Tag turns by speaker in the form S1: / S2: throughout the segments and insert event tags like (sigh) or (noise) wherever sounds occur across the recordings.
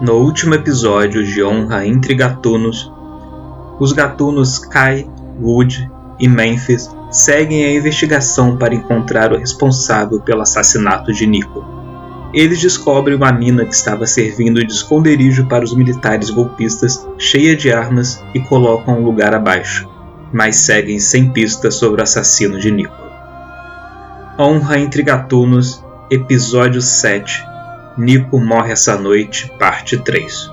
S1: No último episódio de Honra entre Gatunos, os gatunos Kai, Wood e Memphis seguem a investigação para encontrar o responsável pelo assassinato de Nico. Eles descobrem uma mina que estava servindo de esconderijo para os militares golpistas, cheia de armas, e colocam um lugar abaixo, mas seguem sem pistas sobre o assassino de Nico. Honra entre Gatunos, Episódio 7 Nico morre essa noite, parte 3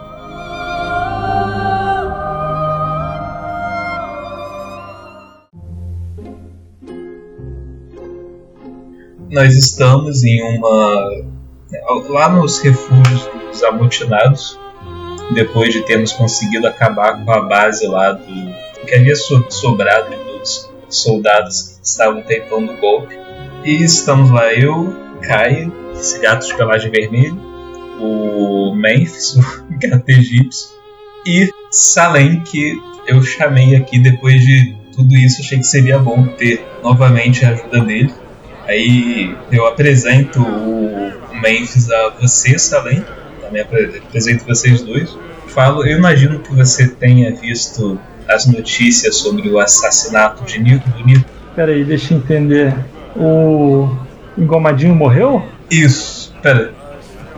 S1: Nós estamos em uma. lá nos refúgios dos amotinados, depois de termos conseguido acabar com a base lá do. que havia sobrado dos soldados que estavam tentando o golpe. E estamos lá, eu, Kai, esse gato de pelagem vermelha, o Memphis, (laughs) o gato egípcio, e Salem, que eu chamei aqui depois de tudo isso, achei que seria bom ter novamente a ajuda dele. Aí eu apresento o Memphis a você, Salem, também apresento vocês dois. Falo, eu imagino que você tenha visto as notícias sobre o assassinato de Nico do Nico.
S2: Peraí, deixa eu entender. O Engomadinho morreu?
S1: Isso, pera.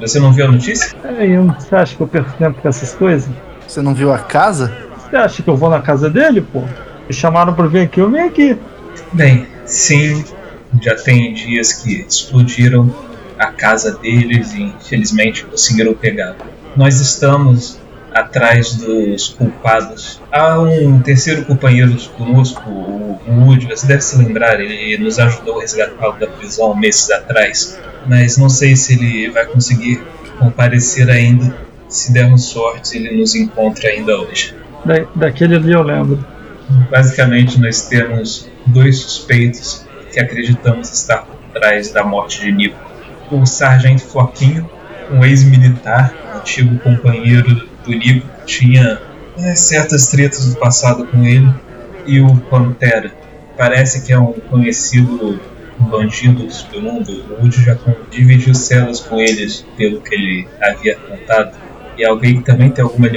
S1: Você não viu a notícia?
S2: Peraí, você acha que eu perco tempo com essas coisas?
S3: Você não viu a casa?
S2: Você acha que eu vou na casa dele, pô? Me chamaram pra vir aqui, eu vim aqui.
S1: Bem, sim, já tem dias que explodiram a casa deles e infelizmente conseguiram pegar. Nós estamos atrás dos culpados. Há um terceiro companheiro conosco, o Woody, você deve se lembrar, ele nos ajudou a resgatá-lo da prisão meses atrás, mas não sei se ele vai conseguir comparecer ainda. Se dermos sorte, ele nos encontra ainda hoje.
S2: Da, daquele ali eu lembro.
S1: Basicamente, nós temos dois suspeitos que acreditamos estar por trás da morte de Nico. O sargento Floquinho, um ex-militar, antigo companheiro do Nico, tinha né, certas tretas do passado com ele. E o Pantera, parece que é um conhecido bandido do submundo. O Woody já dividiu celas com eles, pelo que ele havia contado. E alguém que também, tem alguma,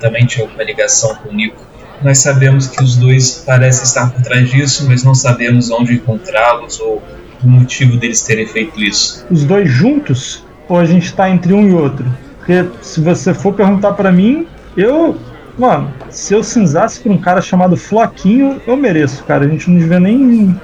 S1: também tinha alguma ligação com o Nico. Nós sabemos que os dois parecem estar por trás disso, mas não sabemos onde encontrá-los ou o motivo deles terem feito isso.
S2: Os dois juntos? Ou a gente está entre um e outro? Porque se você for perguntar para mim, eu. Mano, se eu cinzasse por um cara chamado Floquinho, eu mereço, cara. A gente não devia nem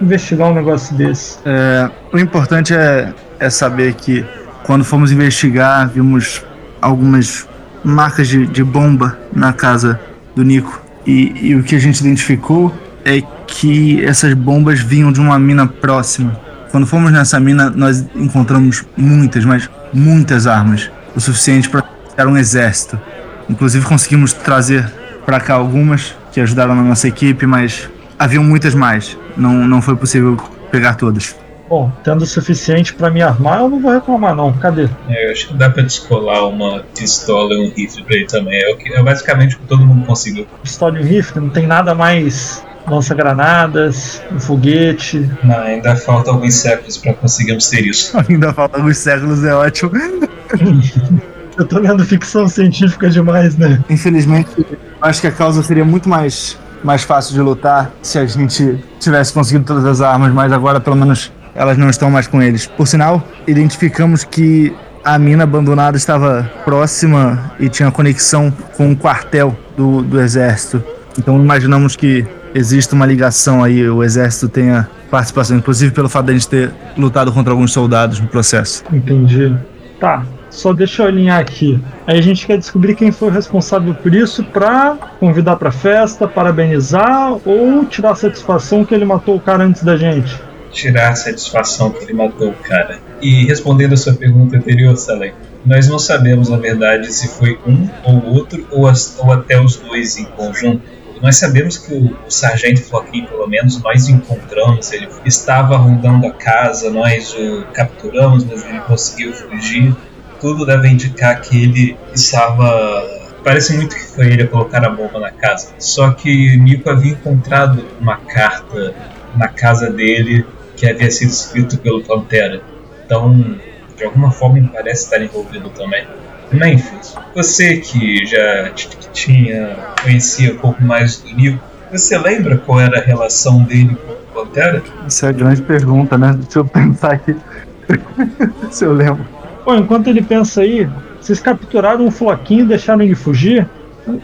S2: investigar um negócio desse.
S3: É, o importante é, é saber que quando fomos investigar, vimos algumas marcas de, de bomba na casa do Nico. E, e, o que a gente identificou é que essas bombas vinham de uma mina próxima. Quando fomos nessa mina, nós encontramos muitas, mas muitas armas. O suficiente para criar um exército. Inclusive conseguimos trazer para cá algumas que ajudaram na nossa equipe, mas haviam muitas mais. Não, não foi possível pegar todas.
S2: Bom, tendo o suficiente para me armar, eu não vou reclamar não. Cadê?
S1: É, eu acho que dá para descolar uma pistola e um rifle para ele também. É, o que, é basicamente o que todo mundo conseguiu.
S2: Pistola e um rifle, não tem nada mais lança-granadas, um foguete.
S1: Não, ainda falta alguns séculos para conseguirmos ter isso. (laughs)
S3: ainda falta alguns séculos, é ótimo.
S2: Eu tô lendo ficção científica demais, né?
S3: Infelizmente, acho que a causa seria muito mais, mais fácil de lutar se a gente tivesse conseguido todas as armas, mas agora pelo menos elas não estão mais com eles. Por sinal, identificamos que a mina abandonada estava próxima e tinha conexão com o quartel do, do exército. Então imaginamos que existe uma ligação aí, o exército tenha participação, inclusive pelo fato de a gente ter lutado contra alguns soldados no processo.
S2: Entendi. Tá, só deixa eu alinhar aqui. Aí a gente quer descobrir quem foi o responsável por isso para convidar para festa, parabenizar ou tirar satisfação que ele matou o cara antes da gente.
S1: Tirar satisfação que ele matou o cara. E respondendo a sua pergunta anterior, Salem, nós não sabemos na verdade se foi um ou outro ou, as, ou até os dois em conjunto. Nós sabemos que o, o sargento Floquinho, pelo menos, nós encontramos, ele estava rondando a casa, nós o capturamos, mas ele conseguiu fugir. Tudo deve indicar que ele estava. Parece muito que foi ele a colocar a bomba na casa. Só que Nico havia encontrado uma carta na casa dele que havia sido escrito pelo Pantera. Então, de alguma forma, ele parece estar envolvido também. Memphis, você que já tinha conhecia um pouco mais do Nico, você lembra qual era a relação dele com o Pantera?
S3: Essa é a grande pergunta, né? Deixa eu pensar aqui. (laughs) Se eu lembro.
S2: Enquanto ele pensa aí, vocês capturaram o Floquinho e deixaram ele fugir?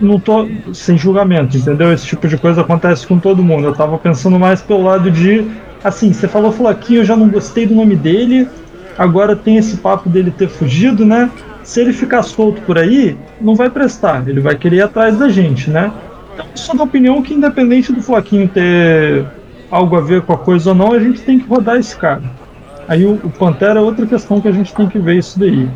S2: Não tô sem julgamento, entendeu? Esse tipo de coisa acontece com todo mundo. Eu tava pensando mais pelo lado de. Assim, você falou Floquinho, eu já não gostei do nome dele. Agora tem esse papo dele ter fugido, né? Se ele ficar solto por aí, não vai prestar. Ele vai querer ir atrás da gente, né? Então, sou da opinião que, independente do Floquinho ter algo a ver com a coisa ou não, a gente tem que rodar esse cara. Aí o, o Pantera é outra questão que a gente tem que ver isso daí.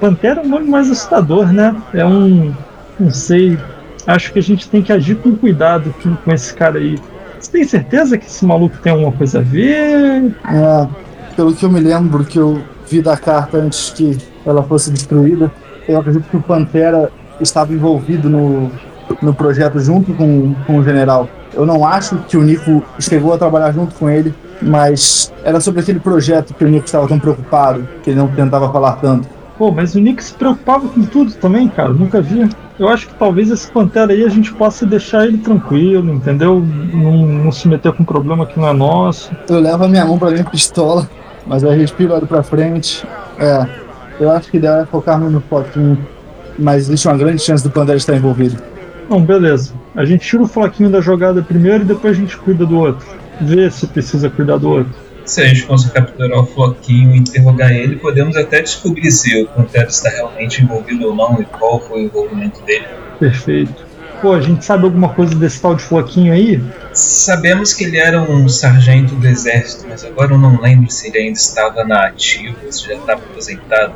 S2: Pantera é um nome mais assustador, né? É um. Não sei. Acho que a gente tem que agir com cuidado com, com esse cara aí. Você tem certeza que esse maluco tem alguma coisa a ver?
S3: É, pelo que eu me lembro que eu vi da carta antes que ela fosse destruída, eu acredito que o Pantera estava envolvido no, no projeto junto com, com o general. Eu não acho que o Nico chegou a trabalhar junto com ele, mas era sobre aquele projeto que o Nico estava tão preocupado, que ele não tentava falar tanto.
S2: Pô, mas o Nick se preocupava com tudo também, cara. Nunca vi. Eu acho que talvez esse Pantera aí a gente possa deixar ele tranquilo, entendeu? Não, não se meter com um problema que não é nosso.
S3: Eu levo a minha mão pra minha pistola, mas eu respiro olho pra frente. É, eu acho que é focar no foquinho, mas existe uma grande chance do Pantera estar envolvido.
S2: Não, beleza. A gente tira o floquinho da jogada primeiro e depois a gente cuida do outro. Vê se precisa cuidar do outro.
S1: Se a gente conseguir capturar o Floquinho e interrogar ele, podemos até descobrir se o Pantera está realmente envolvido ou não e qual foi o envolvimento dele.
S2: Perfeito. Pô, a gente sabe alguma coisa desse tal de Floquinho aí?
S1: Sabemos que ele era um sargento do exército, mas agora eu não lembro se ele ainda estava na ativa, se já estava aposentado.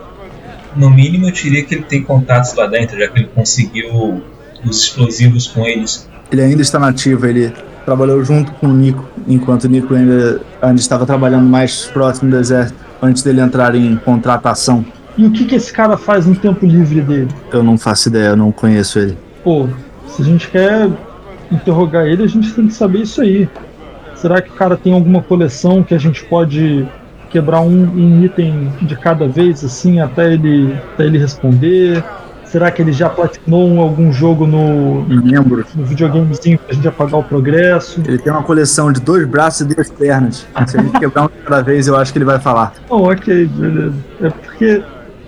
S1: No mínimo eu diria que ele tem contatos lá dentro, já que ele conseguiu os explosivos com eles.
S3: Ele ainda está nativo, ele trabalhou junto com o Nico, enquanto o Nico ainda, ainda estava trabalhando mais próximo do exército, antes dele entrar em contratação.
S2: E o que, que esse cara faz no tempo livre dele?
S3: Eu não faço ideia, eu não conheço ele.
S2: Pô, se a gente quer interrogar ele, a gente tem que saber isso aí. Será que o cara tem alguma coleção que a gente pode quebrar um, um item de cada vez, assim, até ele, até ele responder? Será que ele já platinou algum jogo no,
S3: Membro.
S2: no videogamezinho pra gente apagar o progresso?
S3: Ele tem uma coleção de dois braços e duas pernas. Se a gente quebrar um de cada vez, eu acho que ele vai falar.
S2: Oh, ok, beleza. É porque,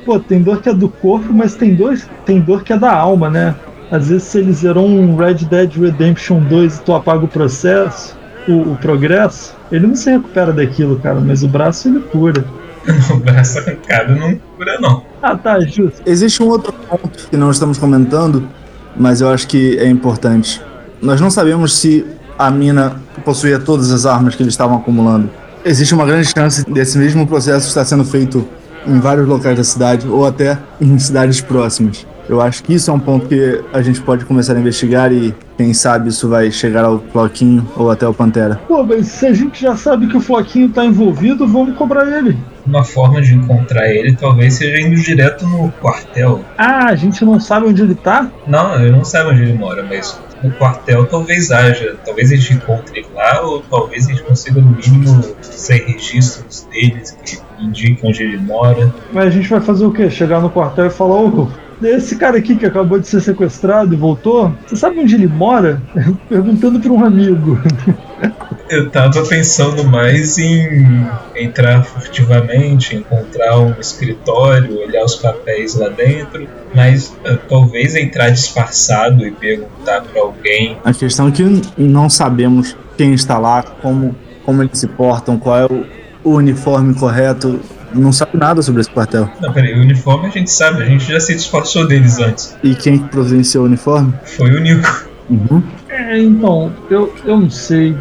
S2: pô, tem dor que é do corpo, mas tem, dois, tem dor que é da alma, né? Às vezes se ele zerou um Red Dead Redemption 2 e tu apaga o processo, o, o progresso, ele não se recupera daquilo, cara, mas o braço ele cura. (laughs)
S1: o braço arrancado não cura, não.
S2: Ah, tá, justo.
S3: Existe um outro ponto que não estamos comentando, mas eu acho que é importante. Nós não sabemos se a mina possuía todas as armas que eles estavam acumulando. Existe uma grande chance desse mesmo processo estar sendo feito em vários locais da cidade ou até em cidades próximas. Eu acho que isso é um ponto que a gente pode começar a investigar e quem sabe isso vai chegar ao Floquinho ou até ao Pantera.
S2: Pô, mas se a gente já sabe que o Floquinho tá envolvido, vamos cobrar ele.
S1: Uma forma de encontrar ele talvez seja indo direto no quartel.
S2: Ah, a gente não sabe onde ele tá?
S1: Não, eu não sei onde ele mora, mas no quartel talvez haja. Talvez a gente encontre ele lá, ou talvez a gente consiga no mínimo ser registros deles que indiquem onde ele mora.
S2: Mas a gente vai fazer o quê? Chegar no quartel e falar, ô, esse cara aqui que acabou de ser sequestrado e voltou, você sabe onde ele mora? (laughs) Perguntando pra um amigo.
S1: Eu tava pensando mais em entrar furtivamente, encontrar um escritório, olhar os papéis lá dentro, mas uh, talvez entrar disfarçado e perguntar pra alguém.
S3: A questão é que não sabemos quem está lá, como, como eles se portam, qual é o, o uniforme correto. Não sabe nada sobre esse quartel.
S1: Não, peraí, o uniforme a gente sabe, a gente já se disfarçou deles antes.
S3: E quem que providenciou o uniforme?
S1: Foi o Nico.
S3: Uhum.
S2: É, então, eu, eu não sei.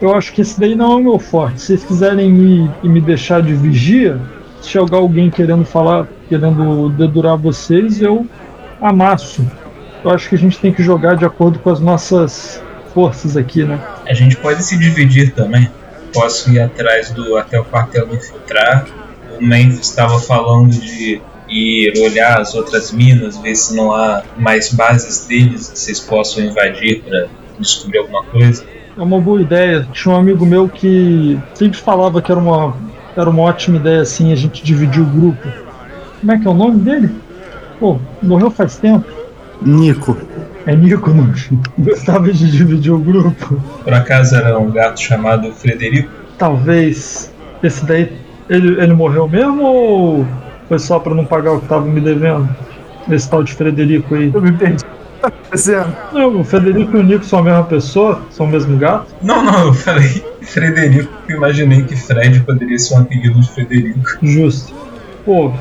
S2: Eu acho que esse daí não é o meu forte. Se vocês quiserem me, me deixar de vigia, se chegar alguém querendo falar, querendo dedurar vocês, eu amasso. Eu acho que a gente tem que jogar de acordo com as nossas forças aqui, né?
S1: A gente pode se dividir também. Posso ir atrás do até o quartel me infiltrar. O Memphis estava falando de ir olhar as outras minas, ver se não há mais bases deles que vocês possam invadir para descobrir alguma coisa.
S2: É uma boa ideia. Tinha um amigo meu que sempre falava que era uma, era uma ótima ideia assim a gente dividir o grupo. Como é que é o nome dele? Pô, morreu faz tempo.
S3: Nico.
S2: É Nico, não. Gostava de dividir o grupo.
S1: Por acaso era um gato chamado Frederico?
S2: Talvez. Esse daí. Ele, ele morreu mesmo ou foi só pra não pagar o que tava me devendo? Esse tal de Frederico aí.
S3: Eu me perdi. (laughs) Tá acontecendo?
S2: Não, o Frederico e o Nico são a mesma pessoa? São o mesmo gato?
S1: Não, não, eu falei (laughs) Frederico porque eu imaginei que Fred poderia ser um apelido de Frederico.
S2: Justo. Pô,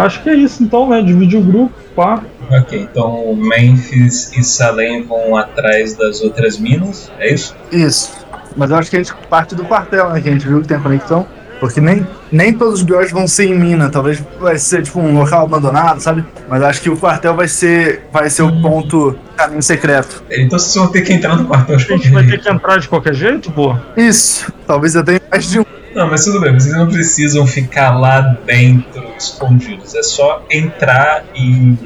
S2: acho que é isso então, né? Dividir o grupo, pá.
S1: Ok, então Memphis e Salem vão atrás das outras minas, é isso?
S3: Isso. Mas eu acho que a gente parte do quartel, né? Que a gente viu que tem a conexão. Porque nem, nem todos os BOs vão ser em mina. Talvez vai ser tipo um local abandonado, sabe? Mas acho que o quartel vai ser, vai ser o ponto caminho secreto.
S1: Então vocês vão ter que entrar no quartel de
S2: A gente vai ter
S1: jeito.
S2: que entrar de qualquer jeito, pô?
S3: Isso. Talvez eu tenha mais de um.
S1: Não, mas tudo bem, vocês não precisam ficar lá dentro escondidos. É só entrar e,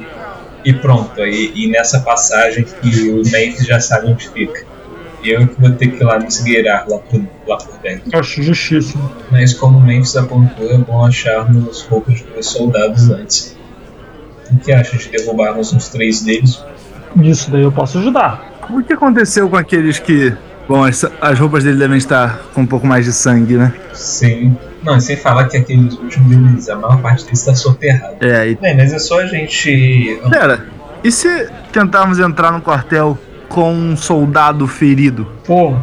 S1: e pronto. E, e nessa passagem que o Memphis já sabe onde fica. Eu que vou ter que ir lá me esgueirar lá por, lá por dentro.
S2: Acho justíssimo.
S1: Mas como o Memphis apontou, é bom acharmos roupas dos soldados antes. O que acha de derrubarmos uns três deles?
S2: Nisso daí eu posso ajudar.
S3: O que aconteceu com aqueles que. Bom, essa- as roupas dele devem estar com um pouco mais de sangue, né?
S1: Sim. Não, e sem falar que aqueles últimos deles, a maior parte deles está soterrada.
S3: É, e.
S1: Bem, mas é só a gente.
S3: Pera, e se tentarmos entrar no quartel com um soldado ferido?
S2: Pô,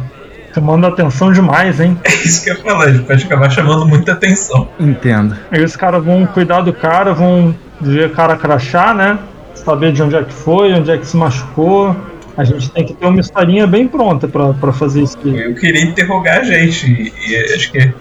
S2: chamando atenção demais, hein?
S1: É isso que eu ia falar, a gente pode acabar chamando muita atenção.
S3: Entendo.
S2: Aí os caras vão cuidar do cara, vão ver o cara crachar, né? Saber de onde é que foi, onde é que se machucou. A gente tem que ter uma historinha bem pronta pra, pra fazer isso aqui.
S1: Eu queria interrogar a gente, e, e acho que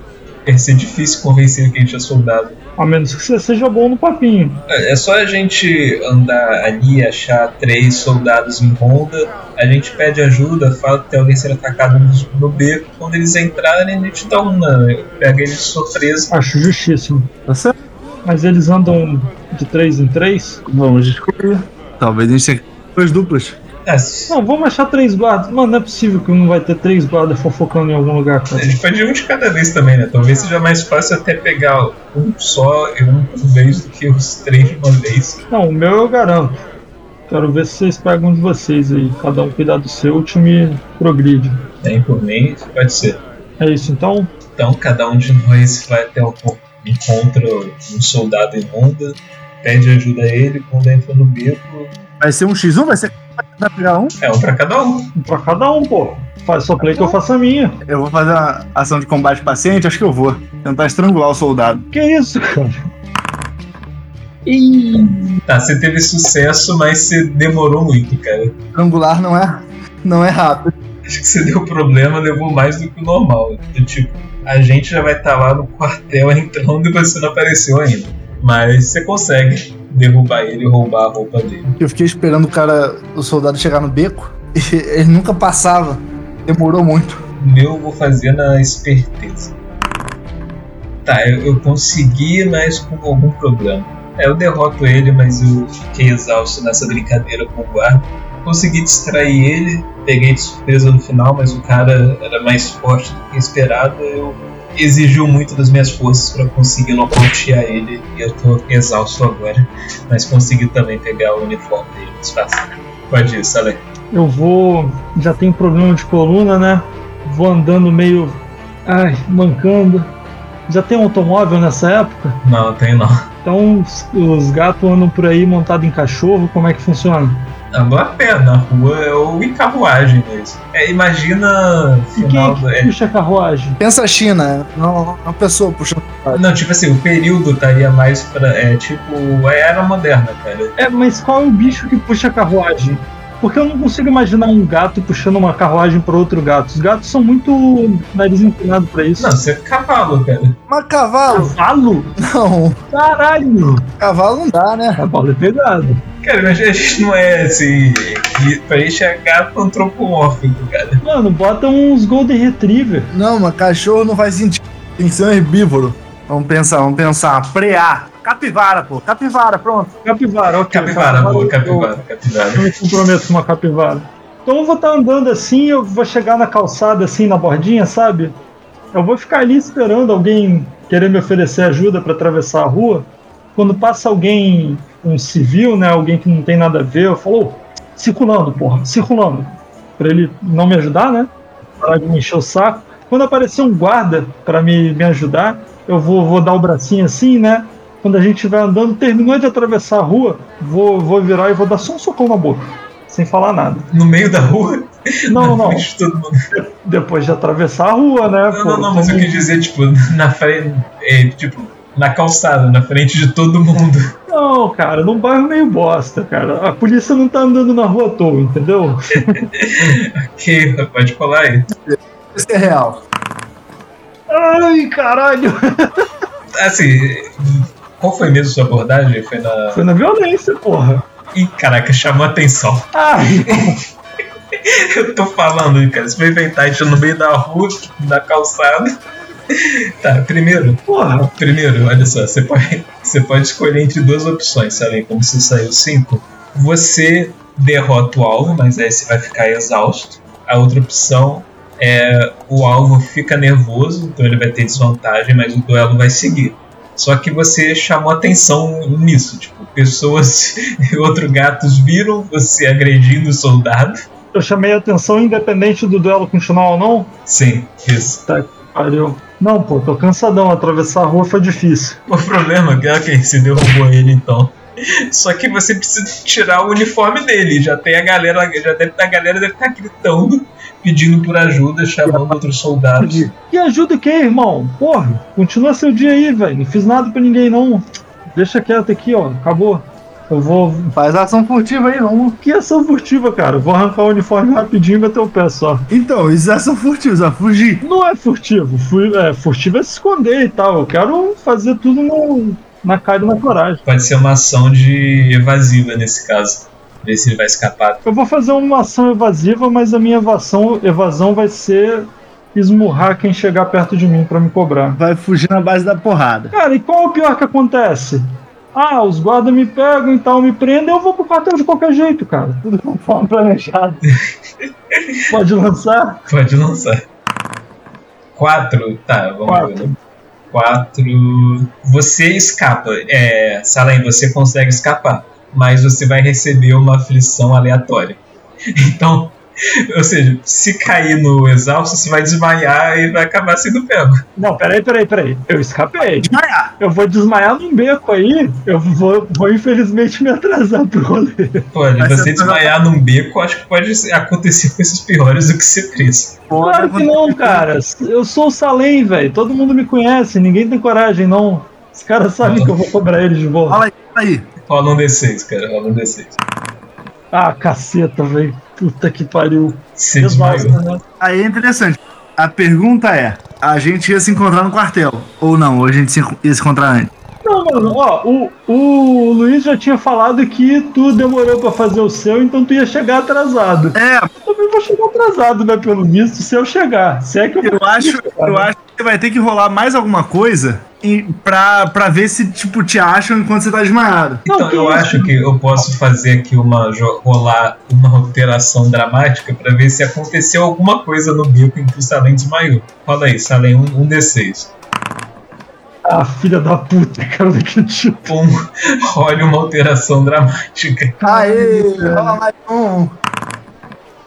S1: ia ser difícil convencer que a gente é soldado.
S2: A menos que você seja bom no papinho.
S1: É é só a gente andar ali e achar três soldados em ronda, a gente pede ajuda, fala que tem alguém sendo atacado no, no beco, quando eles entrarem a gente dá uma, pega eles de surpresa.
S2: Acho justíssimo.
S3: Tá certo?
S2: Mas eles andam de três em três?
S3: Vamos descobrir. Talvez a gente tenha duas duplas.
S1: S-
S2: Não, vamos achar três guardas. Mano, não é possível que não vai ter três guardas fofocando em algum lugar,
S1: a
S2: cara.
S1: gente pode ir um de cada vez também, né? Talvez seja mais fácil até pegar um só e um por vez do que os três de uma vez.
S2: Não, o meu eu garanto. Quero ver se vocês pegam um de vocês aí. Cada um cuidar do seu, o time progride.
S1: Nem por mim, pode ser.
S2: É isso então?
S1: Então cada um de nós vai até o corpo, encontra um soldado em ronda, pede ajuda a ele, quando entra no beco,
S3: Vai ser um X1? Vai ser. Vai pegar um?
S1: é um pra cada um.
S2: Um pra cada um, pô. Faz sua play que eu faço a minha.
S3: Eu vou fazer uma ação de combate paciente, acho que eu vou. Tentar estrangular o soldado.
S2: Que isso, cara?
S1: Tá, você teve sucesso, mas você demorou muito, cara.
S3: Estrangular não é. Não é rápido.
S1: Acho que você deu problema, levou mais do que o normal. Do tipo, a gente já vai estar lá no quartel (laughs) entrando e você não apareceu ainda. Mas você consegue derrubar ele e roubar a roupa dele.
S3: Eu fiquei esperando o cara, o soldado chegar no beco. (laughs) E ele nunca passava. Demorou muito.
S1: O meu eu vou fazer na esperteza. Tá, eu, eu consegui, mas com algum problema. É, eu derroto ele, mas eu fiquei exausto nessa brincadeira com o guarda. Consegui distrair ele, peguei de surpresa no final, mas o cara era mais forte do que esperado. Eu exigiu muito das minhas forças para conseguir nocautear ele e eu tô exausto agora. Mas consegui também pegar o uniforme dele disfarçado. Pode ir, Salé.
S2: Eu vou. Já tem problema de coluna, né? Vou andando meio. Ai, mancando. Já tem um automóvel nessa época?
S1: Não, tem não.
S2: Então os, os gatos andam por aí montados em cachorro, como é que funciona?
S1: Andou a pé na rua é ou em carruagem mesmo. É, imagina
S2: E quem
S1: final
S2: é
S1: do.
S2: que puxa a carruagem?
S3: Pensa a China, não uma pessoa puxando.
S1: não, tipo assim, o período estaria mais pra. É tipo. É era moderna, cara.
S2: É, mas qual é o bicho que puxa a carruagem? Porque eu não consigo imaginar um gato puxando uma carruagem para outro gato. Os gatos são muito nariz inclinado pra isso.
S1: Não, você é cavalo, cara.
S3: Mas cavalo?
S2: Cavalo?
S3: Não.
S2: Caralho!
S3: Cavalo não dá, né?
S2: Cavalo é pegado.
S1: Cara, mas a gente não é assim. Pra gente é gato antropomórfico, cara.
S2: Mano, bota uns Golden Retriever.
S3: Não, mas cachorro não faz sentido. Tem que ser um herbívoro. Vamos pensar, vamos pensar. Prear. Capivara, pô. Capivara, pronto.
S2: Capivara, ok.
S1: Capivara, boa, capivara,
S2: Eu,
S1: capivara.
S2: eu me comprometo com uma capivara. Então eu vou estar andando assim, eu vou chegar na calçada assim, na bordinha, sabe? Eu vou ficar ali esperando alguém querer me oferecer ajuda para atravessar a rua. quando passa alguém, um civil, né, alguém que não tem nada a ver, eu falo, "Ô, circulando, porra, circulando. Pra ele não me ajudar, né? Parar de me encher o saco. Quando aparecer um guarda pra me, me ajudar, eu vou, vou dar o bracinho assim, né? Quando a gente vai andando, terminou de atravessar a rua, vou, vou virar e vou dar só um socão na boca, sem falar nada.
S1: No meio da rua?
S2: Não,
S1: na
S2: não.
S1: frente de todo mundo.
S2: Depois de atravessar a rua, né?
S1: Não,
S2: pô,
S1: não, não, mas eu quis dizer, tipo, na frente. é, tipo, na calçada, na frente de todo mundo.
S2: Não, cara, num bairro meio bosta, cara. A polícia não tá andando na rua à toa, entendeu? (laughs)
S1: Ok, pode falar aí.
S3: Isso é real.
S2: Ai, caralho!
S1: Assim, qual foi mesmo sua abordagem? Foi na.
S2: Foi na violência, porra.
S1: Ih, caraca, chamou atenção.
S2: Ai, (laughs)
S1: Eu tô falando, cara. Você vai inventar isso no meio da rua, na calçada. Tá, primeiro,
S2: porra.
S1: primeiro, olha só, você pode, você pode escolher entre duas opções, sabe? Como você saiu cinco. Você derrota o alvo, mas aí você vai ficar exausto. A outra opção é o alvo fica nervoso, então ele vai ter desvantagem, mas o duelo vai seguir. Só que você chamou atenção nisso, tipo, pessoas (laughs) e outros gatos viram você agredindo o soldado.
S2: Eu chamei a atenção independente do duelo continuar ou não.
S1: Sim, isso.
S2: Tá, pariu. Não, pô, tô cansadão. Atravessar a rua foi difícil.
S1: O problema é que você derrubou ele então. Só que você precisa tirar o uniforme dele. Já tem a galera, já deve a galera deve estar gritando, pedindo por ajuda, chamando outros soldados.
S2: Que ajuda o quê, irmão? Porra, continua seu dia aí, velho. Não fiz nada pra ninguém, não. Deixa quieto aqui, ó. Acabou. Eu vou.
S3: Faz ação furtiva aí, vamos.
S2: Que ação furtiva, cara? Eu Vou arrancar o uniforme rapidinho e meter o pé só.
S3: Então, isso é ação furtiva, só fugir.
S2: Não é furtivo. Fui, é, furtivo é se esconder e tal. Eu quero fazer tudo no, na cara e na coragem.
S1: Pode ser uma ação de evasiva nesse caso. Ver se ele vai escapar.
S2: Eu vou fazer uma ação evasiva, mas a minha evasão, evasão vai ser esmurrar quem chegar perto de mim pra me cobrar.
S3: Vai fugir na base da porrada.
S2: Cara, e qual é o pior que acontece? Ah, os guardas me pegam e tal, me prendem, eu vou pro quartel de qualquer jeito, cara. Tudo conforme planejado. (laughs) Pode lançar?
S1: Pode lançar. Quatro, tá, vamos ver.
S2: Quatro.
S1: né? Quatro. Você escapa. É, Salem, você consegue escapar. Mas você vai receber uma aflição aleatória. Então, ou seja, se cair no exausto, você vai desmaiar e vai acabar sendo pego.
S2: Não, peraí, peraí, peraí. Eu escapei.
S3: Desmaiar.
S2: Eu vou desmaiar num beco aí. Eu vou, vou infelizmente me atrasar pro rolê.
S1: Pode,
S3: Mas
S1: você
S3: você-
S1: desmaiar num beco, acho que pode acontecer coisas piores do que ser preso.
S2: Claro que não, cara. Eu sou o Salem, velho. Todo mundo me conhece. Ninguém tem coragem, não. Os caras sabem que eu vou cobrar eles de volta.
S3: Fala aí, fala aí.
S1: Rola um D6, cara, rola um D6.
S2: Ah, caceta, velho. Puta que pariu.
S1: Você
S2: Exausto,
S1: desmaiou.
S2: né?
S3: Aí é interessante. A pergunta é: a gente ia se encontrar no quartel? Ou não? Ou a gente se- ia se encontrar antes?
S2: Não, mano, ó, o, o Luiz já tinha falado que tu demorou pra fazer o seu, então tu ia chegar atrasado.
S3: É,
S2: Eu também vou chegar atrasado, né, pelo visto, se eu chegar. Se é que eu,
S3: eu acho, eu acho que vai ter que rolar mais alguma coisa pra, pra ver se, tipo, te acham enquanto você tá desmaiado.
S2: Não,
S1: Então
S2: que
S1: eu acho que eu posso fazer aqui uma rolar uma alteração dramática pra ver se aconteceu alguma coisa no beco em que o Salem desmaiou. Rola aí, Salem, um, um D6.
S2: Ah, filha da puta, (laughs) cara, não acredito.
S1: Pum, role uma alteração dramática.
S3: Aê, rola mais um.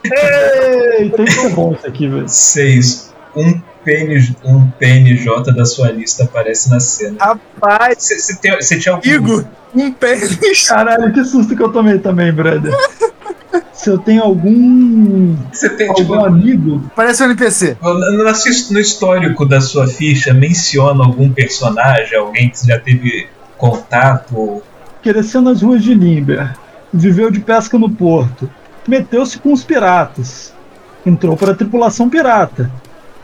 S2: Ei, tem tão bom isso aqui, velho.
S1: 6. Um, PN, um PNJ da sua lista aparece na cena.
S3: Rapaz,
S1: Você tinha algum.
S3: Igor, um pênis.
S2: Caralho, que susto que eu tomei também, brother. Se eu tenho algum.
S1: Você tem, tipo,
S2: algum amigo.
S3: Parece um NPC.
S1: No, no- no histórico da sua ficha, menciona algum personagem, alguém que já teve contato?
S2: cresceu nas ruas de Limber, viveu de pesca no porto, meteu-se com os piratas, entrou para a tripulação pirata,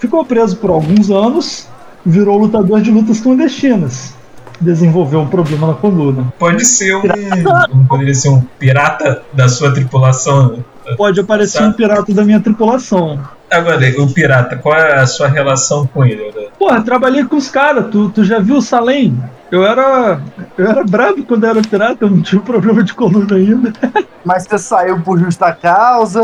S2: ficou preso por alguns anos, virou lutador de lutas clandestinas, desenvolveu um problema na coluna.
S1: Pode ser um. Poderia ser um pirata da sua tripulação.
S2: Pode aparecer um pirata da minha tripulação.
S1: Agora, o pirata, qual é a sua relação com ele? Né?
S2: Porra, trabalhei com os caras, tu, tu já viu o Salem? Eu era. Eu era brabo quando eu era pirata, eu não tinha problema de coluna ainda. (laughs)
S3: Mas você saiu por justa causa.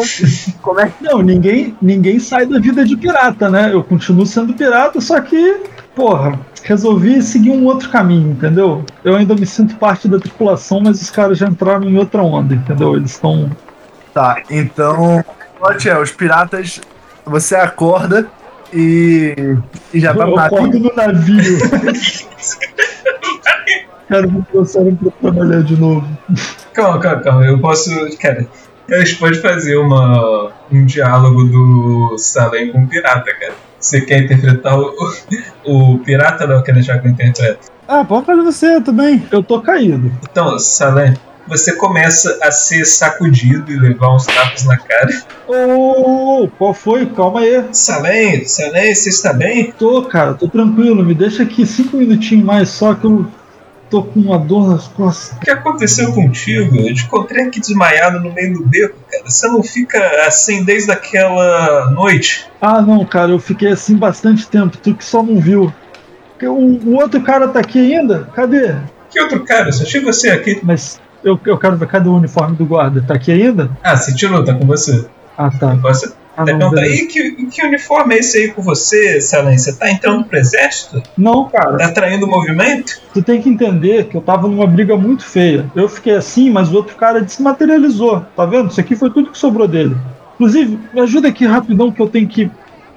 S3: Como é que.
S2: Não, ninguém, ninguém sai da vida de pirata, né? Eu continuo sendo pirata, só que, porra, resolvi seguir um outro caminho, entendeu? Eu ainda me sinto parte da tripulação, mas os caras já entraram em outra onda, entendeu? Eles estão.
S3: Tá, então. Os piratas. Você acorda e. e já vai
S2: Eu acordo no navio. (laughs) Cara, me trouxeram pra trabalhar de novo.
S1: Calma, calma, calma. Eu posso. Cara, a gente pode fazer uma, um diálogo do Salem com o pirata, cara. Você quer interpretar o, o pirata ou não quer deixar que eu interprete?
S3: Ah, pode fazer você também.
S2: Eu tô caído.
S1: Então, Salem, você começa a ser sacudido e levar uns tapas na cara.
S2: Ô, qual foi? Calma aí.
S1: Salem, Salem, você está bem?
S2: Tô, cara, tô tranquilo. Me deixa aqui cinco minutinhos mais, só que eu tô com uma dor nas costas.
S1: O que aconteceu contigo? Eu te encontrei aqui desmaiado no meio do beco, cara. Você não fica assim desde aquela noite?
S2: Ah, não, cara, eu fiquei assim bastante tempo. Tu que só não viu. O, o outro cara tá aqui ainda? Cadê?
S1: Que outro cara? Só tinha você aqui.
S2: Mas eu, eu quero ver, cadê o uniforme do guarda? Tá aqui ainda?
S1: Ah, você tirou, tá com você.
S2: Ah, tá.
S1: Você
S2: Ah,
S1: Até
S2: não,
S1: perguntar,
S2: beleza.
S1: e que, que uniforme é esse aí com você? Você tá entrando pro exército?
S2: Não, cara,
S1: Tá traindo o movimento?
S2: tu tem que entender que eu tava numa briga muito feia. Eu fiquei assim, mas o outro cara desmaterializou. Tá vendo? Isso aqui foi tudo que sobrou dele. Inclusive, me ajuda aqui rapidão que eu tenho que.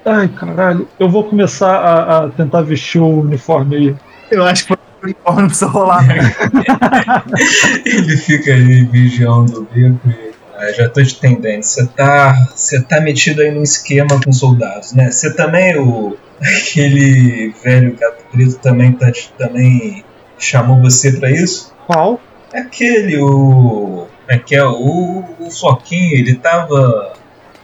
S2: Ai, caralho. Eu vou começar a, a tentar vestir o uniforme aí.
S3: Eu acho que o uniforme não precisa rolar. né? (laughs)
S1: Ele fica ali vigiando o beco e. Ah, já tô te entendendo. Você tá. Você tá metido aí num esquema com soldados, né? Você também, o. (laughs) Aquele velho gato preto também tá te- também chamou você pra isso?
S2: Qual?
S1: Aquele, o. É que é o, o Floquinho, ele tava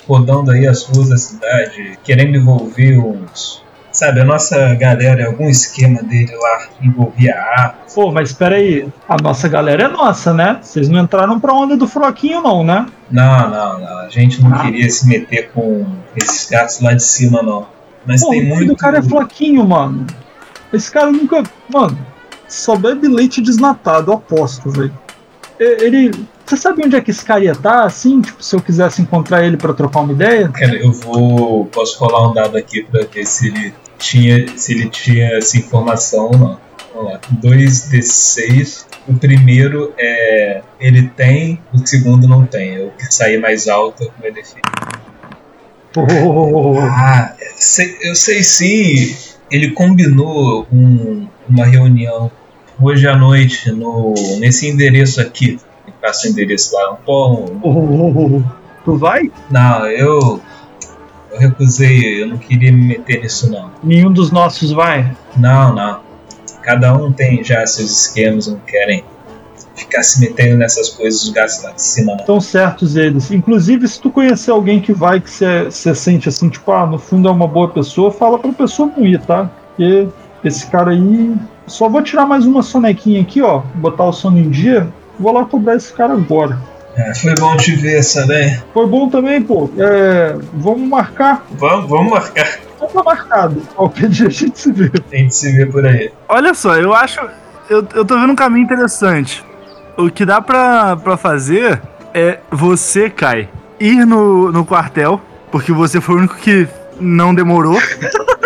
S1: rodando aí as ruas da cidade, querendo envolver uns. Sabe, a nossa galera, algum esquema dele lá envolvia arma.
S2: Pô, mas espera aí. A nossa galera é nossa, né? Vocês não entraram pra onda do Froquinho, não, né?
S1: Não, não, não. A gente não
S2: Ah.
S1: queria se meter com esses gatos lá de cima, não. Mas
S2: Pô,
S1: tem
S2: o
S1: muito.
S2: do cara é Floquinho, mano. Esse cara nunca. Mano, só bebe leite desnatado, aposto, velho. Ele. Você sabe onde é que esse cara ia estar, assim? Tipo, se eu quisesse encontrar ele pra trocar uma ideia?
S1: Cara, eu vou. Posso rolar um dado aqui pra ver se ele tinha, se ele tinha essa informação ou não. Vamos lá. 2d6. O primeiro é. Ele tem, o segundo não tem. O que sair mais alto é o que vai definir.
S2: Pô,
S1: Ah, sei- eu sei sim. Ele combinou um- uma reunião hoje à noite no, nesse endereço aqui. Passa o endereço lá. Pô,
S2: oh, tu vai?
S1: não, eu. Eu recusei, eu não queria me meter nisso não.
S2: Nenhum dos nossos vai.
S1: Não, não. Cada um tem já seus esquemas, não querem ficar se metendo nessas coisas dos gatos lá de cima, não.
S2: Estão certos eles. Inclusive, se tu conhecer alguém que vai, que você sente assim, tipo, ah, no fundo é uma boa pessoa, fala pra pessoa não ir, tá? Porque esse cara aí. Só vou tirar mais uma sonequinha aqui, ó. Botar o sono em dia. Vou lá cobrar esse cara agora.
S1: É, foi bom te ver, sabe?
S2: Foi bom também, pô. É, vamos marcar.
S1: Vamos, vamos marcar.
S2: Tá marcado. Qualquer dia a gente se vê.
S1: A gente se vê por aí.
S3: Olha só, eu acho. Eu, eu tô vendo um caminho interessante. O que dá pra, pra fazer é você, Kai, ir no, no quartel, porque você foi o único que não demorou. (laughs)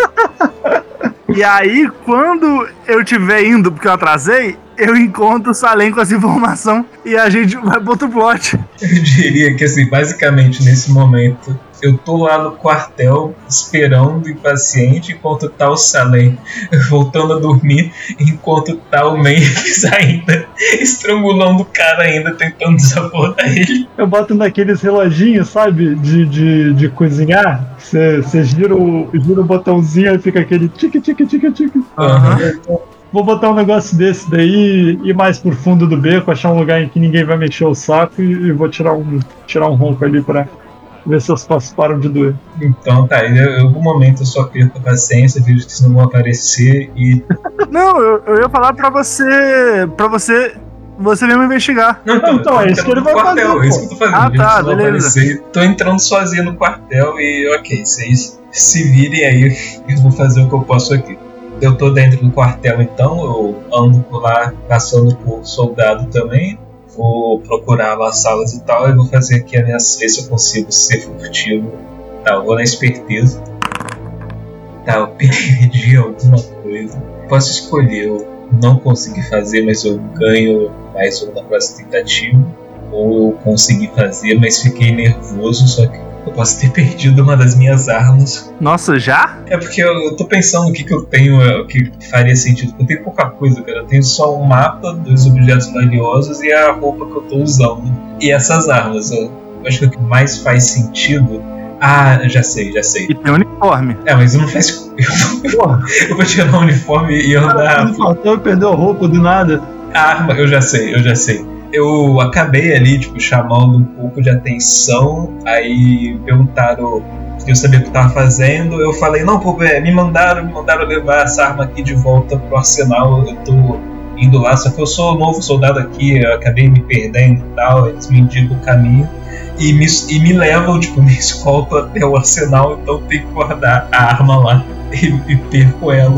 S3: e aí, quando eu estiver indo, porque eu atrasei, eu encontro o Salem com essa informação e a gente vai pro outro plot.
S1: Eu diria que, assim, basicamente nesse momento, eu tô lá no quartel esperando impaciente enquanto tá o Salem (laughs) voltando a dormir, enquanto tá o Memphis (laughs) ainda estrangulando o cara, ainda tentando desabotar (laughs) ele.
S2: Eu boto naqueles reloginhos, sabe? De, de, de cozinhar. Você gira o, gira o botãozinho e fica aquele tique, tique, tique, tique.
S1: Aham.
S2: Vou botar um negócio desse daí e ir mais pro fundo do beco, achar um lugar em que ninguém vai mexer o saco e, e vou tirar um, tirar um ronco ali pra ver se os passos param de doer.
S1: Então tá, em algum momento eu só perco a paciência, vejo que eles não vão aparecer e. (laughs)
S3: Não, eu, eu ia falar pra você. pra você. Você mesmo investigar.
S1: Não,
S2: então, é
S1: eu tô
S2: isso que ele vai
S1: quartel,
S2: fazer,
S1: É isso que eu tô fazendo.
S3: Ah, tá, beleza.
S1: aparecer. Tô entrando sozinho no quartel e ok, vocês se virem aí, eu vou fazer o que eu posso aqui. Eu tô dentro do quartel então, eu ando por lá, passando por soldado também. Vou procurar lá salas e tal, e vou fazer aqui a minha ver se eu consigo ser furtivo. Tá, eu vou na esperteza. Tá, eu perdi (laughs) alguma coisa. posso escolher. Eu não consegui fazer, mas eu ganho mais um na próxima tentativa. Ou eu consegui fazer, mas fiquei nervoso, só que eu posso ter perdido uma das minhas armas.
S3: Nossa, já?
S1: É porque eu, eu tô pensando o que, que eu tenho é, o que faria sentido. Eu tenho pouca coisa, cara. Eu tenho só um mapa, dois objetos valiosos e a roupa que eu tô usando. E essas armas. Eu, eu acho que o que mais faz sentido. Ah, já sei, já sei.
S3: E tem uniforme.
S1: É, mas não faz. (laughs) Eu,
S2: Porra,
S1: eu vou tirar o uniforme e andar.
S2: não faltou, perdeu a roupa do nada.
S1: A arma, eu já sei, eu já sei. Eu acabei ali, tipo, chamando um pouco de atenção, aí perguntaram se eu sabia o que eu tava fazendo. Eu falei, não, pô, é, me mandaram, me mandaram levar essa arma aqui de volta pro arsenal. Eu tô indo lá, só que eu sou novo soldado aqui, eu acabei me perdendo e tal, eles me indicam o caminho. E me, e me levam, tipo, (laughs) me escoltam até o arsenal, então eu tenho que guardar a arma lá e, e perco ela.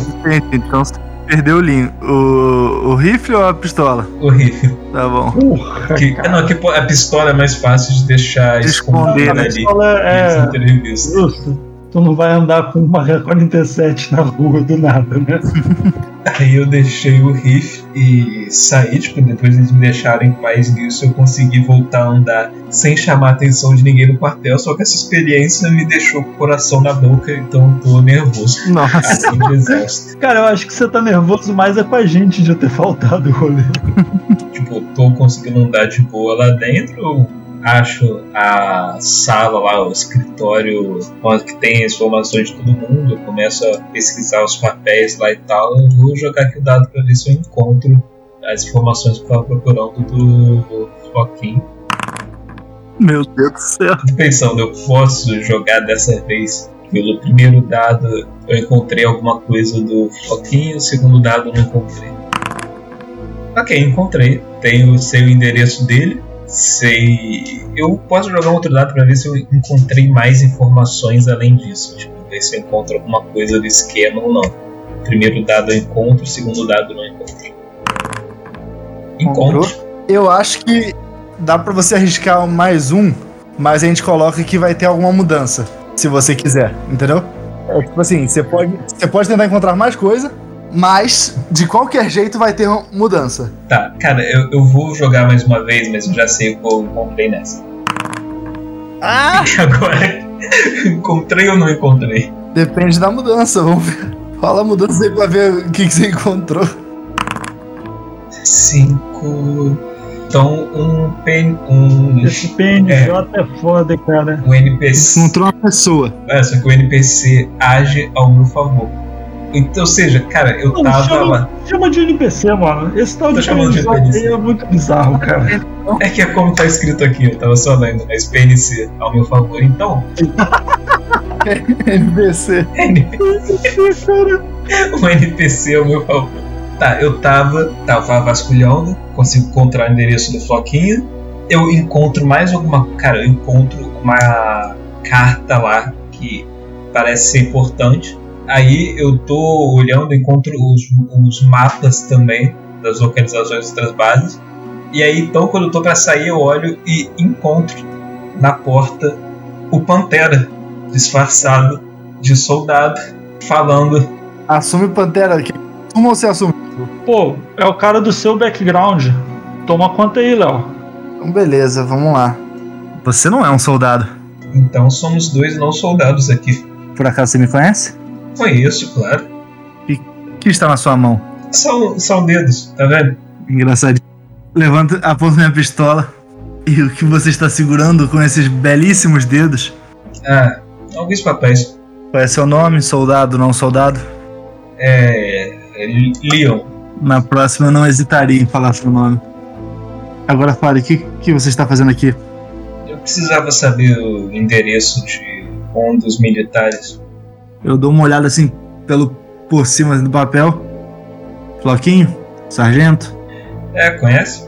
S3: Então você perdeu o linho. O, o rifle ou a pistola?
S1: o rifle.
S3: Tá bom.
S2: Porra,
S1: Que, não, que pô, a pistola é mais fácil de deixar
S3: De esconder, né?
S1: ali.
S2: pistola é-. Justo. Tu não vai andar com uma 47 na rua do nada, né? (laughs)
S1: Aí eu deixei o riff e saí, tipo, depois eles me deixaram em paz nisso, eu consegui voltar a andar sem chamar a atenção de ninguém no quartel, só que essa experiência me deixou com o coração na boca, então eu tô nervoso.
S3: Nossa.
S1: Assim. (laughs)
S2: Cara, eu acho que você tá nervoso mais é com a gente de ter faltado o rolê.
S1: Tipo, tô conseguindo andar de boa lá dentro, eu acho a sala lá, o escritório, onde que tem as informações de todo mundo, eu começo a pesquisar os papéis lá e tal, eu vou jogar aqui o dado pra ver se eu encontro as informações que eu tava procurando do, do Joaquim.
S3: Meu Deus do céu.
S1: Tô pensando, eu posso jogar dessa vez pelo primeiro dado eu encontrei alguma coisa do Floquinho, o segundo dado eu não encontrei. Ok, encontrei. Tenho sei o endereço dele. Sei. Eu posso jogar outro dado pra ver se eu encontrei mais informações além disso. Tipo, ver se eu encontro alguma coisa do esquema ou não. Primeiro dado eu encontro, segundo dado não encontro. Encontro.
S3: Eu acho que dá pra você arriscar mais um, mas a gente coloca que vai ter alguma mudança, se você quiser, entendeu? É tipo assim, você pode, você pode tentar encontrar mais coisa, mas de qualquer jeito vai ter uma mudança.
S1: Tá, cara, eu, eu vou jogar mais uma vez, mas eu já sei o que eu encontrei nessa.
S3: Ah!
S1: E (laughs) agora, encontrei ou não encontrei?
S3: Depende da mudança, vamos ver. Fala a mudança aí pra ver o que, que você encontrou.
S1: Cinco. Então, um pen. Um,
S2: Esse PNJ é, foda, cara.
S1: um NPC.
S3: Encontrou uma pessoa.
S1: É, só que o NPC age ao meu favor. Então, ou seja, cara, eu
S2: Não,
S1: tava
S2: chama,
S1: lá.
S2: chama de NPC, mano. Esse tal
S1: Tô
S2: de
S1: chamando de NPC.
S2: aí é muito bizarro, cara.
S1: É que é como tá escrito aqui, eu tava só lendo, mas PNC ao meu favor. Então,
S3: NPC.
S1: NPC, o NPC ao meu favor. Tá, eu tava, tava vasculhando, consigo encontrar o endereço do Floquinho. Eu encontro mais alguma. Cara, eu encontro uma carta lá que parece ser importante. Aí eu tô olhando, encontro os, os mapas também das localizações das bases. E aí, então, quando eu tô pra sair, eu olho e encontro na porta o Pantera, disfarçado de soldado, falando
S3: Assume Pantera. que- Como você assume?
S2: Pô, é o cara do seu background. Toma conta aí, Léo.
S3: Então, beleza, vamos lá. Você não é um soldado.
S1: Então somos dois não soldados aqui.
S3: Por acaso você me conhece?
S1: Conheço, claro.
S3: O que está na sua mão?
S1: São, são dedos, tá vendo?
S3: Engraçado. Levanta, aponta minha pistola. E o que você está segurando com esses belíssimos dedos?
S1: Ah, alguns papéis.
S3: Qual é seu nome, soldado, não soldado?
S1: É. é Leon.
S3: Na próxima eu não hesitaria em falar seu nome. Agora fale, o que, que você está fazendo aqui?
S1: Eu precisava saber o endereço de um dos militares.
S3: Eu dou uma olhada assim pelo por cima do papel. Floquinho, sargento.
S1: É, conhece?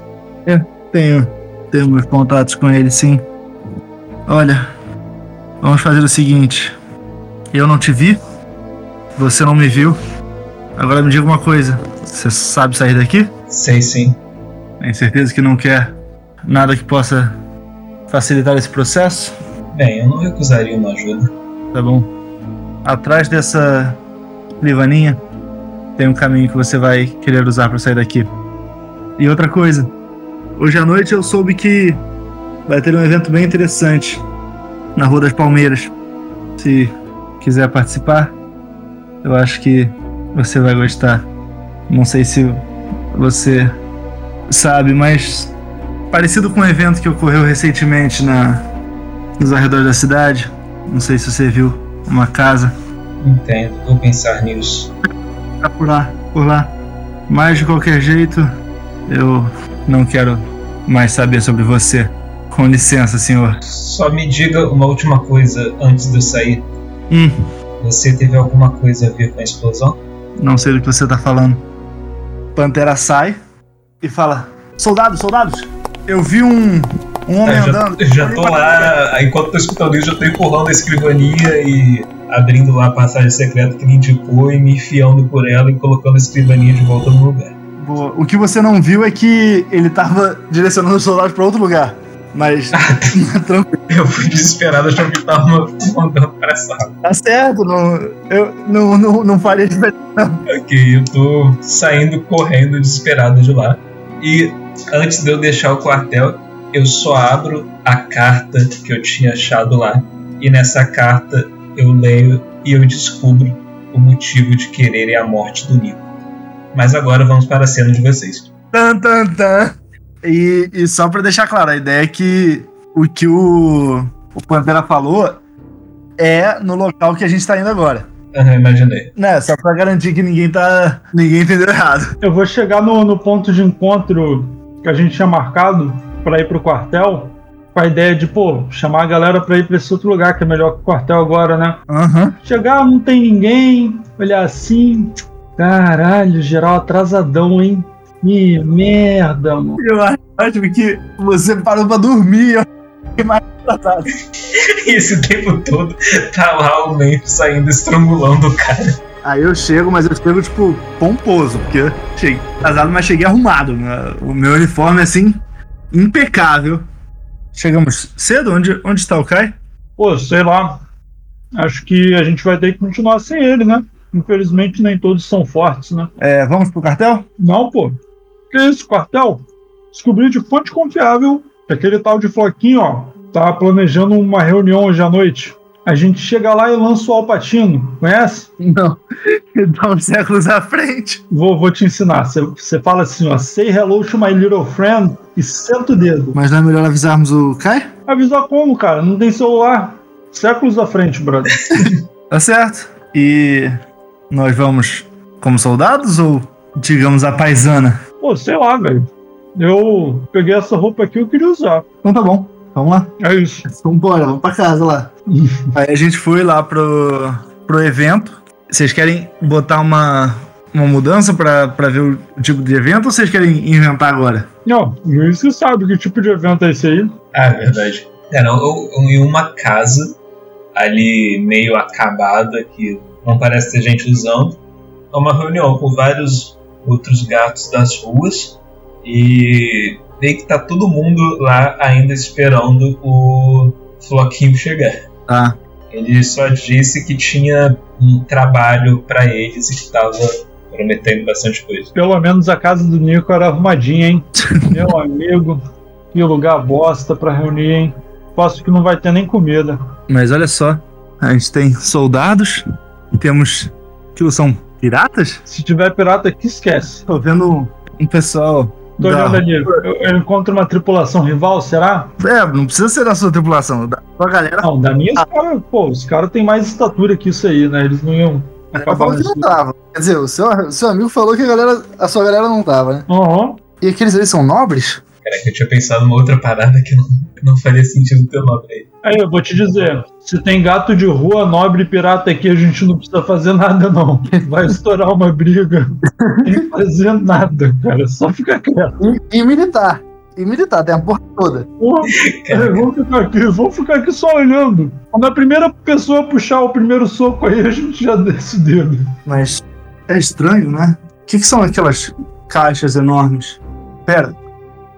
S3: Tenho, tenho meus contatos com ele, sim. Olha, vamos fazer o seguinte. Eu não te vi, você não me viu. Agora me diga uma coisa. Você sabe sair daqui?
S1: Sei sim.
S3: Tem certeza que não quer nada que possa facilitar esse processo?
S1: Bem, eu não recusaria uma ajuda.
S3: Tá bom. Atrás dessa livaninha tem um caminho que você vai querer usar para sair daqui. E outra coisa, hoje à noite eu soube que vai ter um evento bem interessante na Rua das Palmeiras. Se quiser participar, eu acho que você vai gostar. Não sei se você sabe, mas parecido com um evento que ocorreu recentemente na nos arredores da cidade. Não sei se você viu uma casa.
S1: Entendo, vou pensar nisso.
S3: Tá por lá, por lá. Mas de qualquer jeito, eu não quero mais saber sobre você. Com licença, senhor.
S1: Só me diga uma última coisa antes de eu sair.
S3: Hum,
S1: Você teve alguma coisa a ver com a explosão?
S3: não sei do que você tá falando. Pantera sai e fala: Soldados, soldados, eu vi um, um homem
S1: É, já,
S3: andando.
S1: já tô lá, enquanto tô escutando isso, já tô empurrando a escrivania e abrindo lá a passagem secreta que ele indicou e me enfiando por ela e colocando a escrivania de volta no lugar.
S3: Boa. O que você não viu é que ele tava direcionando os soldados pra outro lugar. Mas. (laughs) (laughs) tranquilo.
S1: Eu fui desesperado achando que tava mandando pra sala.
S3: Tá certo, não, eu não, não, não faria diferença.
S1: Ok, eu tô saindo correndo desesperado de lá. E antes de eu deixar o quartel, eu só abro a carta que eu tinha achado lá. E nessa carta eu leio e eu descubro o motivo de quererem a morte do Nico. Mas agora vamos para a cena de vocês.
S3: Tan, tan, tan. E, e só pra deixar claro, a ideia é que o que o, o Pantera falou é no local que a gente tá indo agora.
S1: Aham, imaginei.
S3: Né, só pra garantir que ninguém tá. ninguém entendeu errado.
S2: Eu vou chegar no, no ponto de encontro que a gente tinha marcado pra ir pro quartel, com a ideia de, pô, chamar a galera pra ir pra esse outro lugar que é melhor que o quartel agora, né?
S3: Aham.
S2: Chegar, não tem ninguém, olhar assim. Caralho, geral atrasadão, hein? Que merda, mano.
S3: Eu acho ótimo que você parou pra dormir. Eu fiquei mais atrasado. (laughs)
S1: Esse tempo todo tá lá o Memphis saindo estrangulando o cara.
S3: Aí eu chego, mas eu chego, tipo, pomposo, porque eu cheguei atrasado, mas cheguei arrumado. né? O meu uniforme, assim, impecável. Chegamos cedo? Onde, onde está o Kai?
S2: Pô, sei lá. Acho que a gente vai ter que continuar sem ele, né? Infelizmente nem todos são fortes, né?
S3: É, vamos pro cartel?
S2: Não, pô. Que isso, quartel? Descobri de fonte confiável que aquele tal de Floquinho, ó, tá planejando uma reunião hoje à noite. A gente chega lá e lança o Alpatino. Conhece?
S3: Não. (laughs) Dá uns séculos à frente.
S2: Vou, vou te ensinar. Você fala assim, ó, say hello to my little friend e senta o dedo.
S3: Mas não é melhor avisarmos o Kai?
S2: Avisar como, cara? Não tem celular. Séculos à frente, brother. (laughs)
S3: Tá certo. E nós vamos como soldados ou, digamos, a paisana?
S2: Pô, sei lá, velho. Eu peguei essa roupa aqui e eu queria usar.
S3: Então tá bom. Vamos lá.
S2: É isso.
S3: Vambora, vamos pra casa lá. (laughs) Aí a gente foi lá pro, pro evento. Vocês querem botar uma, uma mudança pra, pra ver o tipo de evento ou vocês querem inventar agora?
S2: Não, o juiz que sabe que tipo de evento é esse aí.
S1: Ah, é verdade. É, não, eu, eu em uma casa ali meio acabada que não parece ter gente usando. É uma reunião com vários outros gatos das ruas e meio que tá todo mundo lá ainda esperando o Floquinho chegar.
S3: Tá.
S1: Ele só disse que tinha um trabalho pra eles e que tava prometendo bastante coisa.
S2: Pelo menos a casa do Nico era arrumadinha, hein? (laughs) Meu amigo, que lugar bosta pra reunir, hein? Posso que não vai ter nem comida.
S3: Mas olha só. A gente tem soldados. Temos. Que são piratas?
S2: Se tiver pirata aqui, esquece.
S3: Tô vendo um pessoal.
S2: Tô
S3: da-
S2: olhando ali. Eu, eu encontro uma tripulação rival, será?
S3: É, não precisa ser da sua tripulação. Da sua galera.
S2: Não, da minha, os caras, pô, os caras têm mais estatura que isso aí, né? Eles não iam acabar
S3: falou que não tava. Quer dizer, o seu, o seu amigo falou que a, galera, a sua galera não tava, né?
S2: Aham.
S3: E aqueles ali são nobres?
S1: Caraca, eu tinha pensado numa outra parada que não, não faria sentido ter nome aí.
S2: Aí eu vou te dizer, se tem gato de rua, nobre pirata aqui, a gente não precisa fazer nada, não. Vai estourar uma briga. Sem fazer nada, cara. Só ficar quieto.
S3: E, e militar. E militar, tem a porra toda.
S2: Porra, é, vamos ficar aqui, vamos ficar aqui só olhando. Quando a primeira pessoa puxar o primeiro soco aí, a gente já desce o dedo.
S3: Mas é estranho, né? O que, que são aquelas caixas enormes? Pera,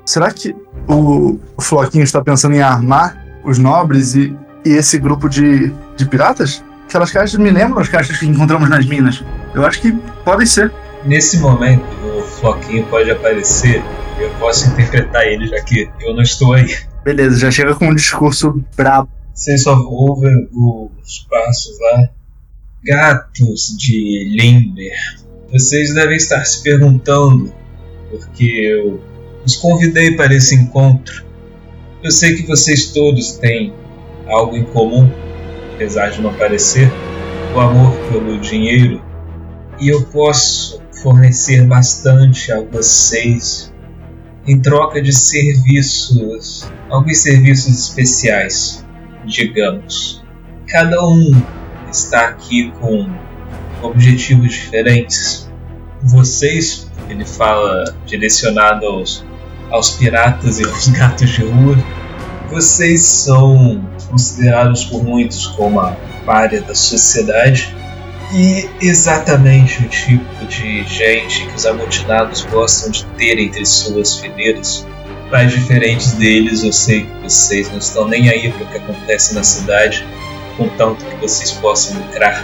S3: será que o, o Floquinho está pensando em armar os nobres e, e esse grupo de, de piratas? Aquelas caixas me lembram as caixas que encontramos nas minas. Eu acho que podem ser.
S1: Nesse momento, o Floquinho pode aparecer. Eu posso interpretar ele, já que eu não estou aí.
S3: Beleza, já chega com um discurso brabo.
S1: Vocês só ouvem os passos lá. Gatos de Limber. Vocês devem estar se perguntando porque eu os convidei para esse encontro. Eu sei que vocês todos têm algo em comum, apesar de não parecer, o amor pelo dinheiro, e eu posso fornecer bastante a vocês em troca de serviços, alguns serviços especiais, digamos. Cada um está aqui com objetivos diferentes. Vocês, ele fala direcionado aos, aos piratas e aos gatos de rua, vocês são considerados por muitos como a párea da sociedade e exatamente o tipo de gente que os amotinados gostam de ter entre suas fileiras. Mais diferentes deles, eu sei que vocês não estão nem aí para o que acontece na cidade, contanto que vocês possam lucrar.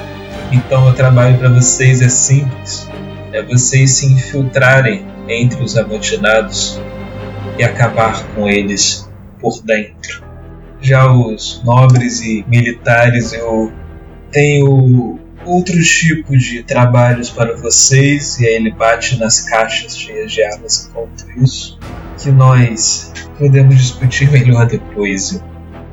S1: Então, o trabalho para vocês é simples: é vocês se infiltrarem entre os amotinados e acabar com eles por dentro. Já os nobres e militares, eu tenho outros tipos de trabalhos para vocês, e aí ele bate nas caixas cheias de armas enquanto isso, que nós podemos discutir melhor depois.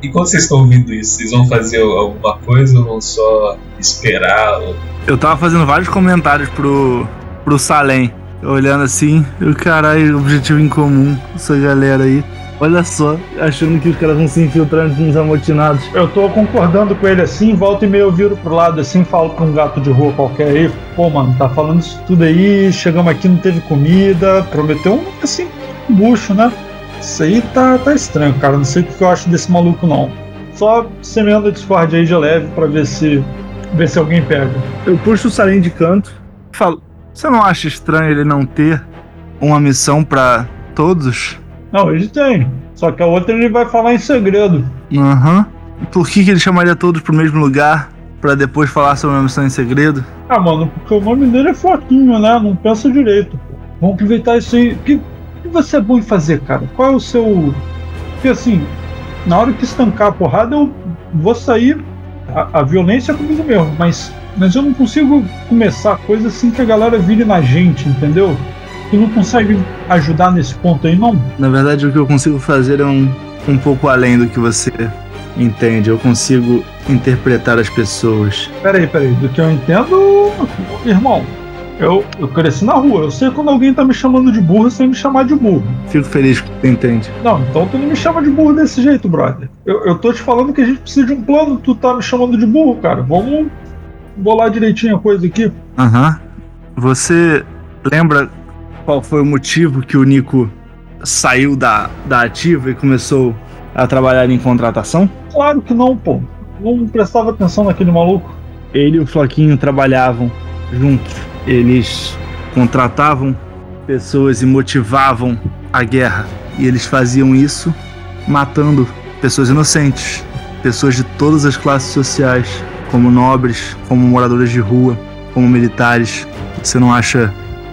S1: E quando vocês estão ouvindo isso, vocês vão fazer alguma coisa ou vão só esperar?
S3: Eu tava fazendo vários comentários pro, pro Salem, olhando assim, o caralho, objetivo em comum, essa galera aí. Olha só, achando que os caras vão se infiltrando nos amotinados.
S2: Eu tô concordando com ele assim, volta e meio eu viro pro lado assim, falo com um gato de rua qualquer aí. Pô, mano, tá falando isso tudo aí, chegamos aqui, não teve comida, prometeu um, assim, um bucho, né? Isso aí tá, tá estranho, cara. Não sei o que eu acho desse maluco, não. Só semeando a Discord aí de leve pra ver se, ver se alguém pega.
S3: Eu puxo o Salim de canto falo: Você não acha estranho ele não ter uma missão para todos?
S2: Não, ele tem. Só que a outra ele vai falar em segredo.
S3: Aham. Uhum. Por que, que ele chamaria todos pro mesmo lugar para depois falar sobre uma missão em segredo?
S2: Ah, mano, porque o nome dele é Floquinho, né? Não pensa direito. Vamos aproveitar isso aí. O que, que você é bom em fazer, cara? Qual é o seu. Porque assim, na hora que estancar a porrada, eu vou sair. A, a violência é comigo mesmo, mas, mas eu não consigo começar coisa assim que a galera vire na gente, entendeu? Tu não consegue ajudar nesse ponto aí, não?
S3: Na verdade, o que eu consigo fazer é um, um pouco além do que você entende. Eu consigo interpretar as pessoas.
S2: Peraí, peraí. Do que eu entendo, irmão, eu, eu cresci na rua. Eu sei quando alguém tá me chamando de burro sem me chamar de burro.
S3: Fico feliz que tu entende.
S2: Não, então tu não me chama de burro desse jeito, brother. Eu, eu tô te falando que a gente precisa de um plano. Tu tá me chamando de burro, cara. Vamos bolar direitinho a coisa aqui.
S3: Aham. Uhum. Você lembra qual foi o motivo que o Nico saiu da, da ativa e começou a trabalhar em contratação?
S2: Claro que não, pô. Não prestava atenção naquele maluco.
S3: Ele e o Floquinho trabalhavam juntos. Eles contratavam pessoas e motivavam a guerra. E eles faziam isso matando pessoas inocentes, pessoas de todas as classes sociais, como nobres, como moradores de rua, como militares. Você não acha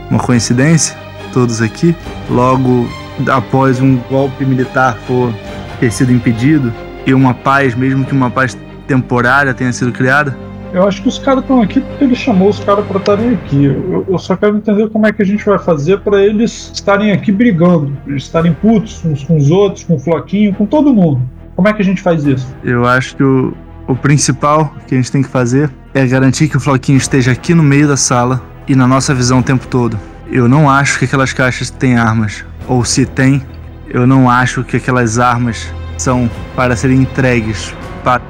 S3: uma coincidência? Todos aqui, logo após um golpe militar for ter sido impedido e uma paz, mesmo que uma paz temporária tenha sido criada?
S2: Eu acho que os caras estão aqui porque ele chamou os caras para estarem aqui. Eu, eu, só quero entender como é que a gente vai fazer para eles estarem aqui brigando, estarem putos uns com os outros, com o Floquinho, com todo mundo. Como é que a gente faz isso?
S3: Eu acho que o, o principal que a gente tem que fazer é garantir que o Floquinho esteja aqui no meio da sala e na nossa visão o tempo todo. Eu não acho que aquelas caixas têm armas. Ou se tem, eu não acho que aquelas armas são para serem entregues para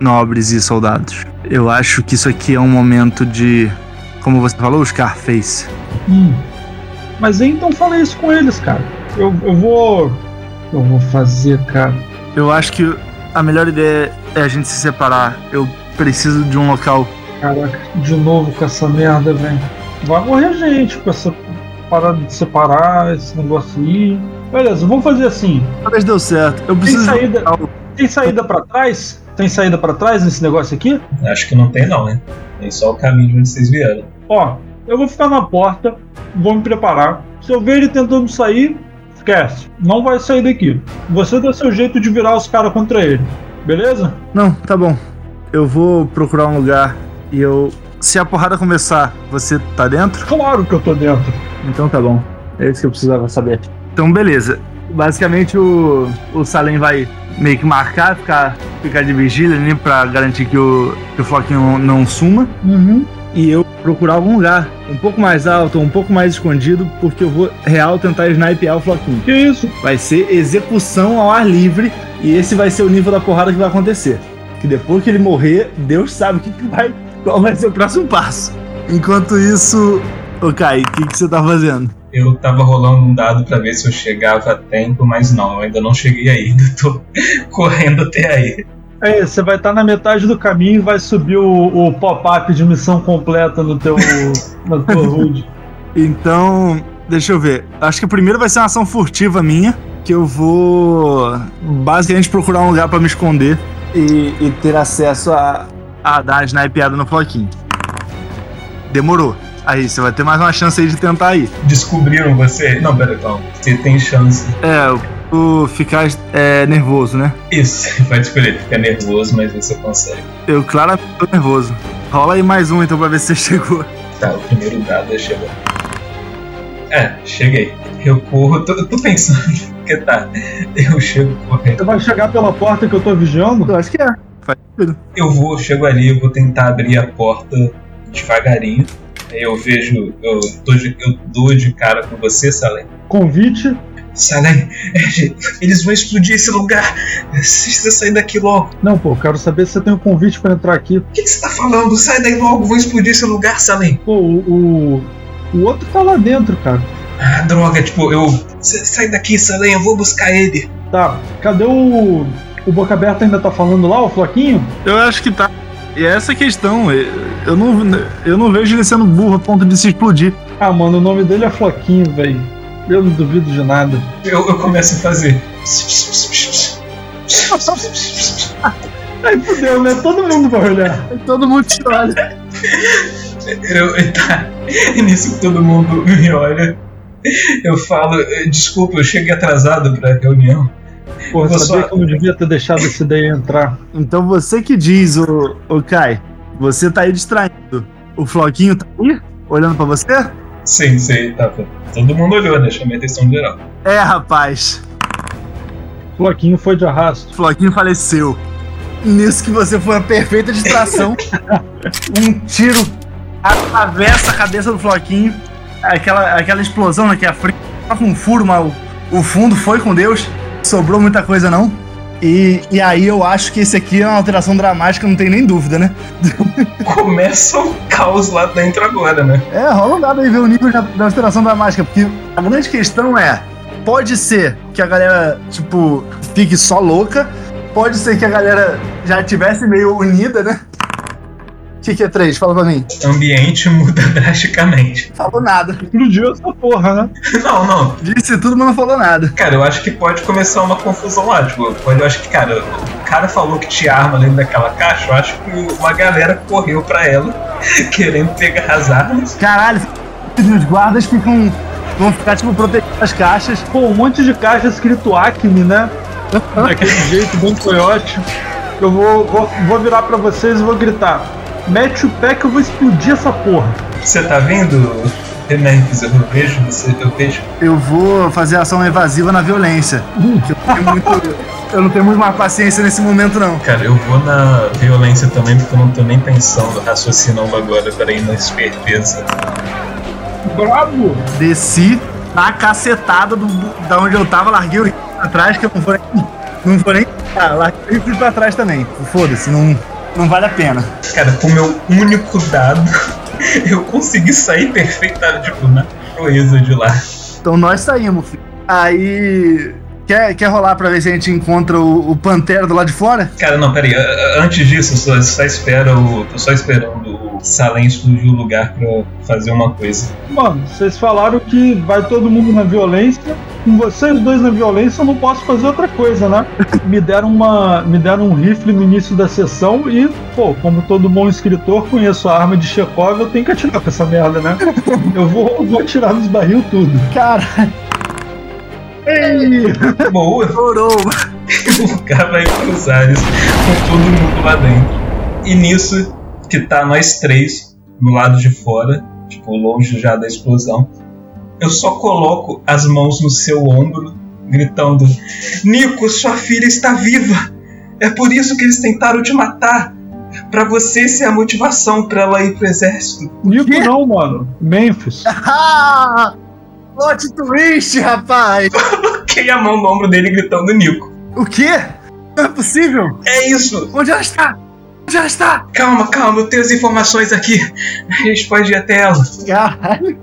S3: nobres e soldados. Eu acho que isso aqui é um momento de. Como você falou, Scarface.
S2: Hum. Mas então fala isso com eles, cara. Eu, eu vou. Eu vou fazer, cara.
S3: Eu acho que a melhor ideia é a gente se separar. Eu preciso de um local.
S2: Caraca, de novo com essa merda, velho vai morrer gente com essa parada de separar esse negócio aí. Beleza, vamos fazer assim.
S3: Mas deu certo. Eu preciso.
S2: Tem saída, tem saída para trás? Tem saída para trás nesse negócio aqui?
S1: Acho que não tem, não, né? Tem só o caminho de onde vocês vieram.
S2: Ó, eu vou ficar na porta, vou me preparar. Se eu ver ele tentando sair, esquece. Não vai sair daqui. Você dá seu jeito de virar os caras contra ele. Beleza?
S3: Não, tá bom. Eu vou procurar um lugar e eu. Se a porrada começar, você tá dentro?
S2: Claro que eu tô dentro.
S3: Então tá bom. É isso que eu precisava saber. Então, beleza. Basicamente, o, o Salem vai meio que marcar, ficar, ficar de vigília ali pra garantir que o, que o Floquinho não suma.
S2: Uhum.
S3: E eu procurar algum lugar um pouco mais alto, um pouco mais escondido, porque eu vou real tentar snipear o Floquinho.
S2: Que isso?
S3: Vai ser execução ao ar livre e esse vai ser o nível da porrada que vai acontecer. Que depois que ele morrer, Deus sabe o que, que vai, qual vai ser o próximo passo. Enquanto isso, ô Kai, o que, que você tá fazendo?
S1: Eu tava rolando um dado pra ver se eu chegava a tempo, mas não, eu ainda não cheguei ainda. (laughs) Tô correndo até aí.
S2: É, você vai estar na metade do caminho e vai subir o, o pop-up de missão completa no teu na tua (laughs) HUD.
S3: Então, deixa eu ver. Acho que primeiro vai ser uma ação furtiva minha, que eu vou basicamente procurar um lugar pra me esconder e, e ter acesso a, a dar a snipeada no floquinho. Demorou. Aí, você vai ter mais uma chance aí de tentar ir.
S1: Descobriram você? Não, pera, calma. Você tem chance.
S3: É, o ficar é, nervoso, né?
S1: Isso, (laughs) pode escolher. Fica nervoso, mas você consegue.
S3: Eu claramente tô nervoso. Rola aí mais um então pra ver se você (laughs) chegou.
S1: Tá, o primeiro dado é chegar. É, cheguei. Eu corro, tô, tô pensando (laughs) que tá. Eu chego correndo.
S2: Você vai chegar pela porta que eu tô vigiando?
S3: Eu acho que é. Faz sentido.
S1: Eu vou, chego ali, eu vou tentar abrir a porta devagarinho. Aí eu vejo, eu, tô de- eu dou de cara com você, Salem.
S2: Convite.
S1: Salem, (laughs) eles vão explodir esse lugar. Você sair daqui logo.
S2: Não, pô, quero saber se você tem um convite pra entrar aqui.
S1: O que que você tá falando? Sai daí logo, vão explodir esse lugar, Salem.
S2: Pô, o, o, o outro tá lá dentro, cara.
S1: Ah, droga, tipo, eu. "Cê- Sai daqui, Salem, eu vou buscar ele.
S2: Tá, cadê o. O Boca Aberta ainda tá falando lá, o Floquinho?
S3: Eu acho que tá. E é essa a questão. eu- Eu não, eu não vejo ele sendo burro a ponto de se explodir.
S2: Ah, mano, o nome dele é Floquinho, velho. Eu não duvido de nada.
S1: Eu, eu começo a fazer.
S2: Aí fudeu, né? Todo mundo vai olhar.
S3: Todo mundo te olha.
S1: Eu, tá. E nisso que todo mundo me olha. Eu falo, "Eh, desculpa, eu cheguei atrasado pra reunião.
S2: Porra,
S1: Vou
S2: sabia
S1: só-
S2: que eu não devia ter deixado esse daí entrar.
S3: Então você que diz, o, o Kai, você tá aí distraindo. O Floquinho tá aí, olhando pra você?
S1: Sim, sim, tava. Todo mundo olhou, né? Chamei a atenção geral.
S3: É, rapaz.
S2: Floquinho foi de arrasto.
S3: Floquinho faleceu. Nisso que você foi a perfeita distração. (laughs) um tiro atravessa a cabeça do Floquinho. Aquela, aquela explosão né, que a frente tá com um furo, mas o, o fundo foi com Deus. Sobrou muita coisa, não. E, e aí eu acho que esse aqui é uma alteração dramática, não tem nem dúvida, né? (laughs)
S1: Começa o caos lá dentro agora, né?
S3: É, rola um dado aí ver o nível da, da alteração dramática, porque a grande questão é: pode ser que a galera, tipo, fique só louca, pode ser que a galera já tivesse meio unida, né? O que, que é três? Fala pra mim.
S1: O ambiente (laughs) muda drasticamente.
S3: Falou nada.
S2: Explodiu essa porra, né?
S1: Não, não.
S3: Disse tudo, mas não falou nada.
S1: Cara, eu acho que pode começar uma confusão lá. Tipo, eu acho que, cara, o cara falou que tinha arma dentro daquela caixa. Eu acho que uma galera correu pra ela, (laughs) querendo pegar as armas.
S3: Caralho, os guardas ficam. vão ficar, tipo, protegendo as caixas.
S2: Pô, um monte de caixa escrito Acme, né? Daquele (laughs) jeito, bem coiote. Eu vou, vou, vou virar pra vocês e vou gritar. Mete o pé que eu vou explodir essa porra.
S1: Você tá vendo, Renex? Eu vejo você, eu vejo.
S3: Eu vou fazer ação evasiva na violência. que Eu, tenho muito- eu não tenho muito mais paciência nesse momento, não.
S1: Cara, eu vou na violência também, porque eu não tô nem pensando, raciocinando agora pra ir na esperteza.
S2: Bravo!
S3: Desci na cacetada do, da onde eu tava, larguei o rifle pra trás, que eu não vou nem. Não vou nem. Ah, larguei o rifle pra trás também. Foda-se, não, não vale a pena.
S1: Cara, com o meu único dado, (laughs) eu consegui sair perfeitamente, tipo, na proeza de lá.
S3: Então nós saímos, filho. Aí. Quer, quer rolar pra ver se a gente encontra o, o Pantera do lado de fora?
S1: Cara, não, peraí. Antes disso, eu só, só espero o. Tô só esperando o Salem explodir o lugar pra fazer uma coisa.
S2: Mano, vocês falaram que vai todo mundo na violência com vocês dois na violência, eu não posso fazer outra coisa, né? (laughs) Me deram uma. Me deram um rifle no início da sessão e, pô, como todo bom escritor, conheço a arma de Chekhov, eu tenho que atirar com essa merda, né? (laughs) Eu vou, vou atirar nos barril tudo.
S3: Cara,
S2: Ei! (laughs)
S1: Boa!
S3: chorou.
S1: o cara vai cruzar isso com todo mundo lá dentro. E nisso, que tá nós três no lado de fora, tipo, longe já da explosão, eu só coloco as mãos no seu ombro, gritando: Nico, sua filha está viva! É por isso que eles tentaram te matar! Pra você ser a motivação pra ela ir pro exército.
S2: Nico não, mano. Memphis. (laughs)
S3: Ah! Plot twist, rapaz! (laughs)
S1: Coloquei a mão no ombro dele gritando: Nico.
S3: O quê? Não é possível?
S1: É isso!
S3: Onde ela está? Ela está?
S1: Calma, calma, eu tenho as informações aqui. A gente pode ir até ela.
S3: Caralho.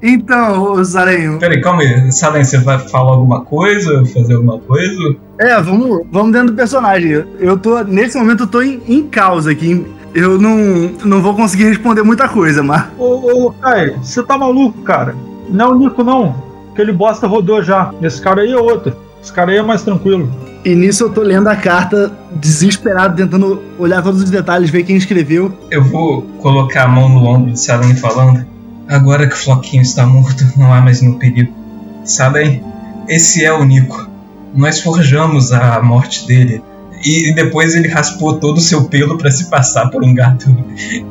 S3: Então, ô Zarenho,
S1: Peraí, calma aí. Salem, você vai falar alguma coisa? Fazer alguma coisa?
S3: é, vamos, vamos dentro do personagem. Eu tô, nesse momento, eu tô em, em causa aqui. Eu não, não vou conseguir responder muita coisa, mas.
S2: Ô, ô, Kai, você tá maluco, cara? Não é o Nico, não. Aquele bosta rodou já. Esse cara aí é outro. Esse cara aí é mais tranquilo.
S3: E nisso eu tô lendo a carta, desesperado, tentando olhar todos os detalhes, ver quem escreveu.
S1: Eu vou colocar a mão no ombro de Salem falando. Agora que o Floquinho está morto, não há mais nenhum perigo. Salem, esse é o Nico. Nós forjamos a morte dele. E depois ele raspou todo o seu pelo para se passar por um gato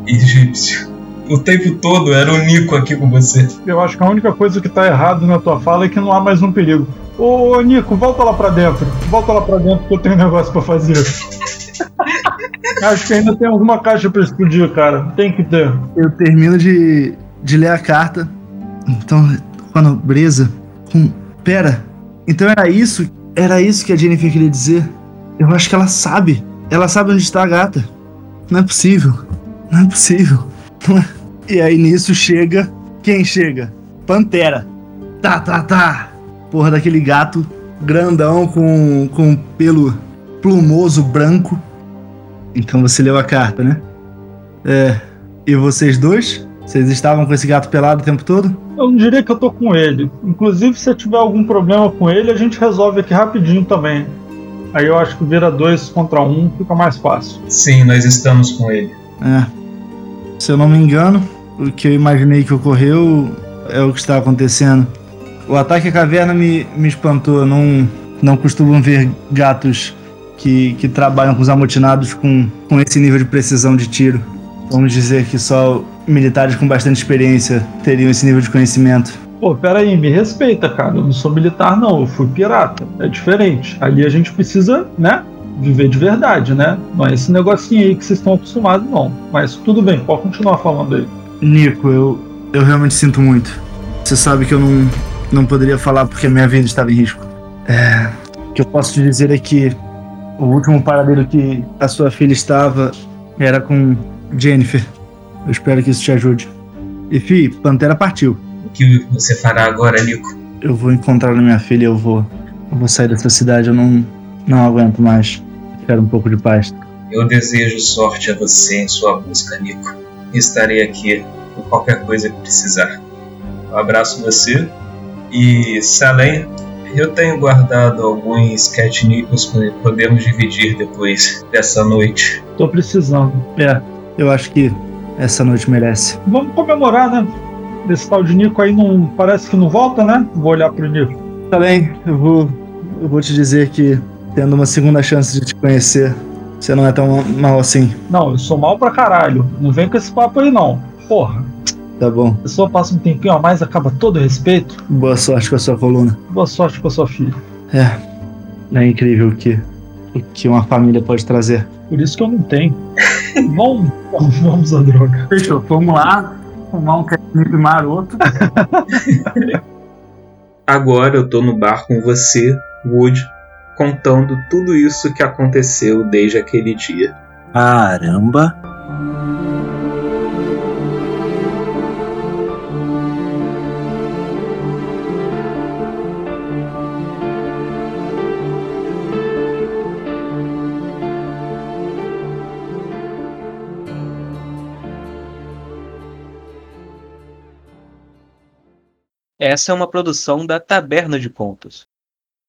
S1: egípcio. O tempo todo era o Nico aqui com você.
S2: Eu acho que a única coisa que tá errado na tua fala é que não há mais um perigo. Ô, Nico, volta lá pra dentro. Volta lá pra dentro que eu tenho um negócio pra fazer. (laughs) acho que ainda tem alguma caixa pra explodir, cara. Tem que ter.
S3: Eu termino de, de ler a carta. Então, com a nobreza. Com. Pera. Então era isso? Era isso que a Jennifer queria dizer? Eu acho que ela sabe. Ela sabe onde está a gata. Não é possível. Não é possível. Não é. E aí nisso chega. Quem chega? Pantera. Tá, tá, tá. Porra daquele gato grandão com, com pelo plumoso branco. Então você leu a carta, né? É. E vocês dois? Vocês estavam com esse gato pelado o tempo todo?
S2: Eu não diria que eu tô com ele. Inclusive, se eu tiver algum problema com ele, a gente resolve aqui rapidinho também. Aí eu acho que vira dois contra um fica mais fácil.
S1: Sim, nós estamos com ele.
S3: É. Se eu não me engano, o que eu imaginei que ocorreu é o que está acontecendo. O ataque à caverna me, me espantou. Não, não costumam ver gatos que, que trabalham com os amotinados com, com esse nível de precisão de tiro. Vamos dizer que só militares com bastante experiência teriam esse nível de conhecimento.
S2: Pô, pera aí, me respeita, cara. Eu não sou militar, não. Eu fui pirata. É diferente. Ali a gente precisa, né? Viver de verdade, né? Não é esse negocinho aí que vocês estão acostumados, não. Mas tudo bem, pode continuar falando aí.
S3: Nico, eu, eu realmente sinto muito. Você sabe que eu não, não poderia falar porque a minha vida estava em risco. É, o que eu posso te dizer é que o último paradeiro que a sua filha estava era com Jennifer. Eu espero que isso te ajude. E Fi, Pantera partiu.
S1: O que você fará agora, Nico?
S3: Eu vou encontrar a minha filha, eu vou. Eu vou sair dessa cidade, eu não, não aguento mais. Quero um pouco de paz.
S1: Eu desejo sorte a você em sua busca, Nico. Estarei aqui por qualquer coisa que precisar. Um abraço você. E Salem, eu tenho guardado alguns catnipos que podemos dividir depois dessa noite.
S2: Tô precisando.
S3: É, eu acho que essa noite merece.
S2: Vamos comemorar, né? Esse tal de Nico aí não parece que não volta, né? Vou olhar pro Nico.
S3: Tá bem, eu vou, eu vou te dizer que, tendo uma segunda chance de te conhecer, você não é tão mal assim.
S2: Não, eu sou mal pra caralho. Não vem com esse papo aí, não. Porra.
S3: Tá bom.
S2: A pessoa passa um tempinho a mais, acaba todo o respeito.
S3: Boa sorte com a sua coluna.
S2: Boa sorte com a sua filha.
S3: É, é incrível o que, o que uma família pode trazer.
S2: Por isso que eu não tenho. (laughs) vamos, vamos à droga.
S3: Fechou, vamos lá, fumar um catnip maroto. (laughs)
S1: Agora eu tô no bar com você, Wood, contando tudo isso que aconteceu desde aquele dia.
S4: Caramba!
S5: Essa é uma produção da Taberna de Contos.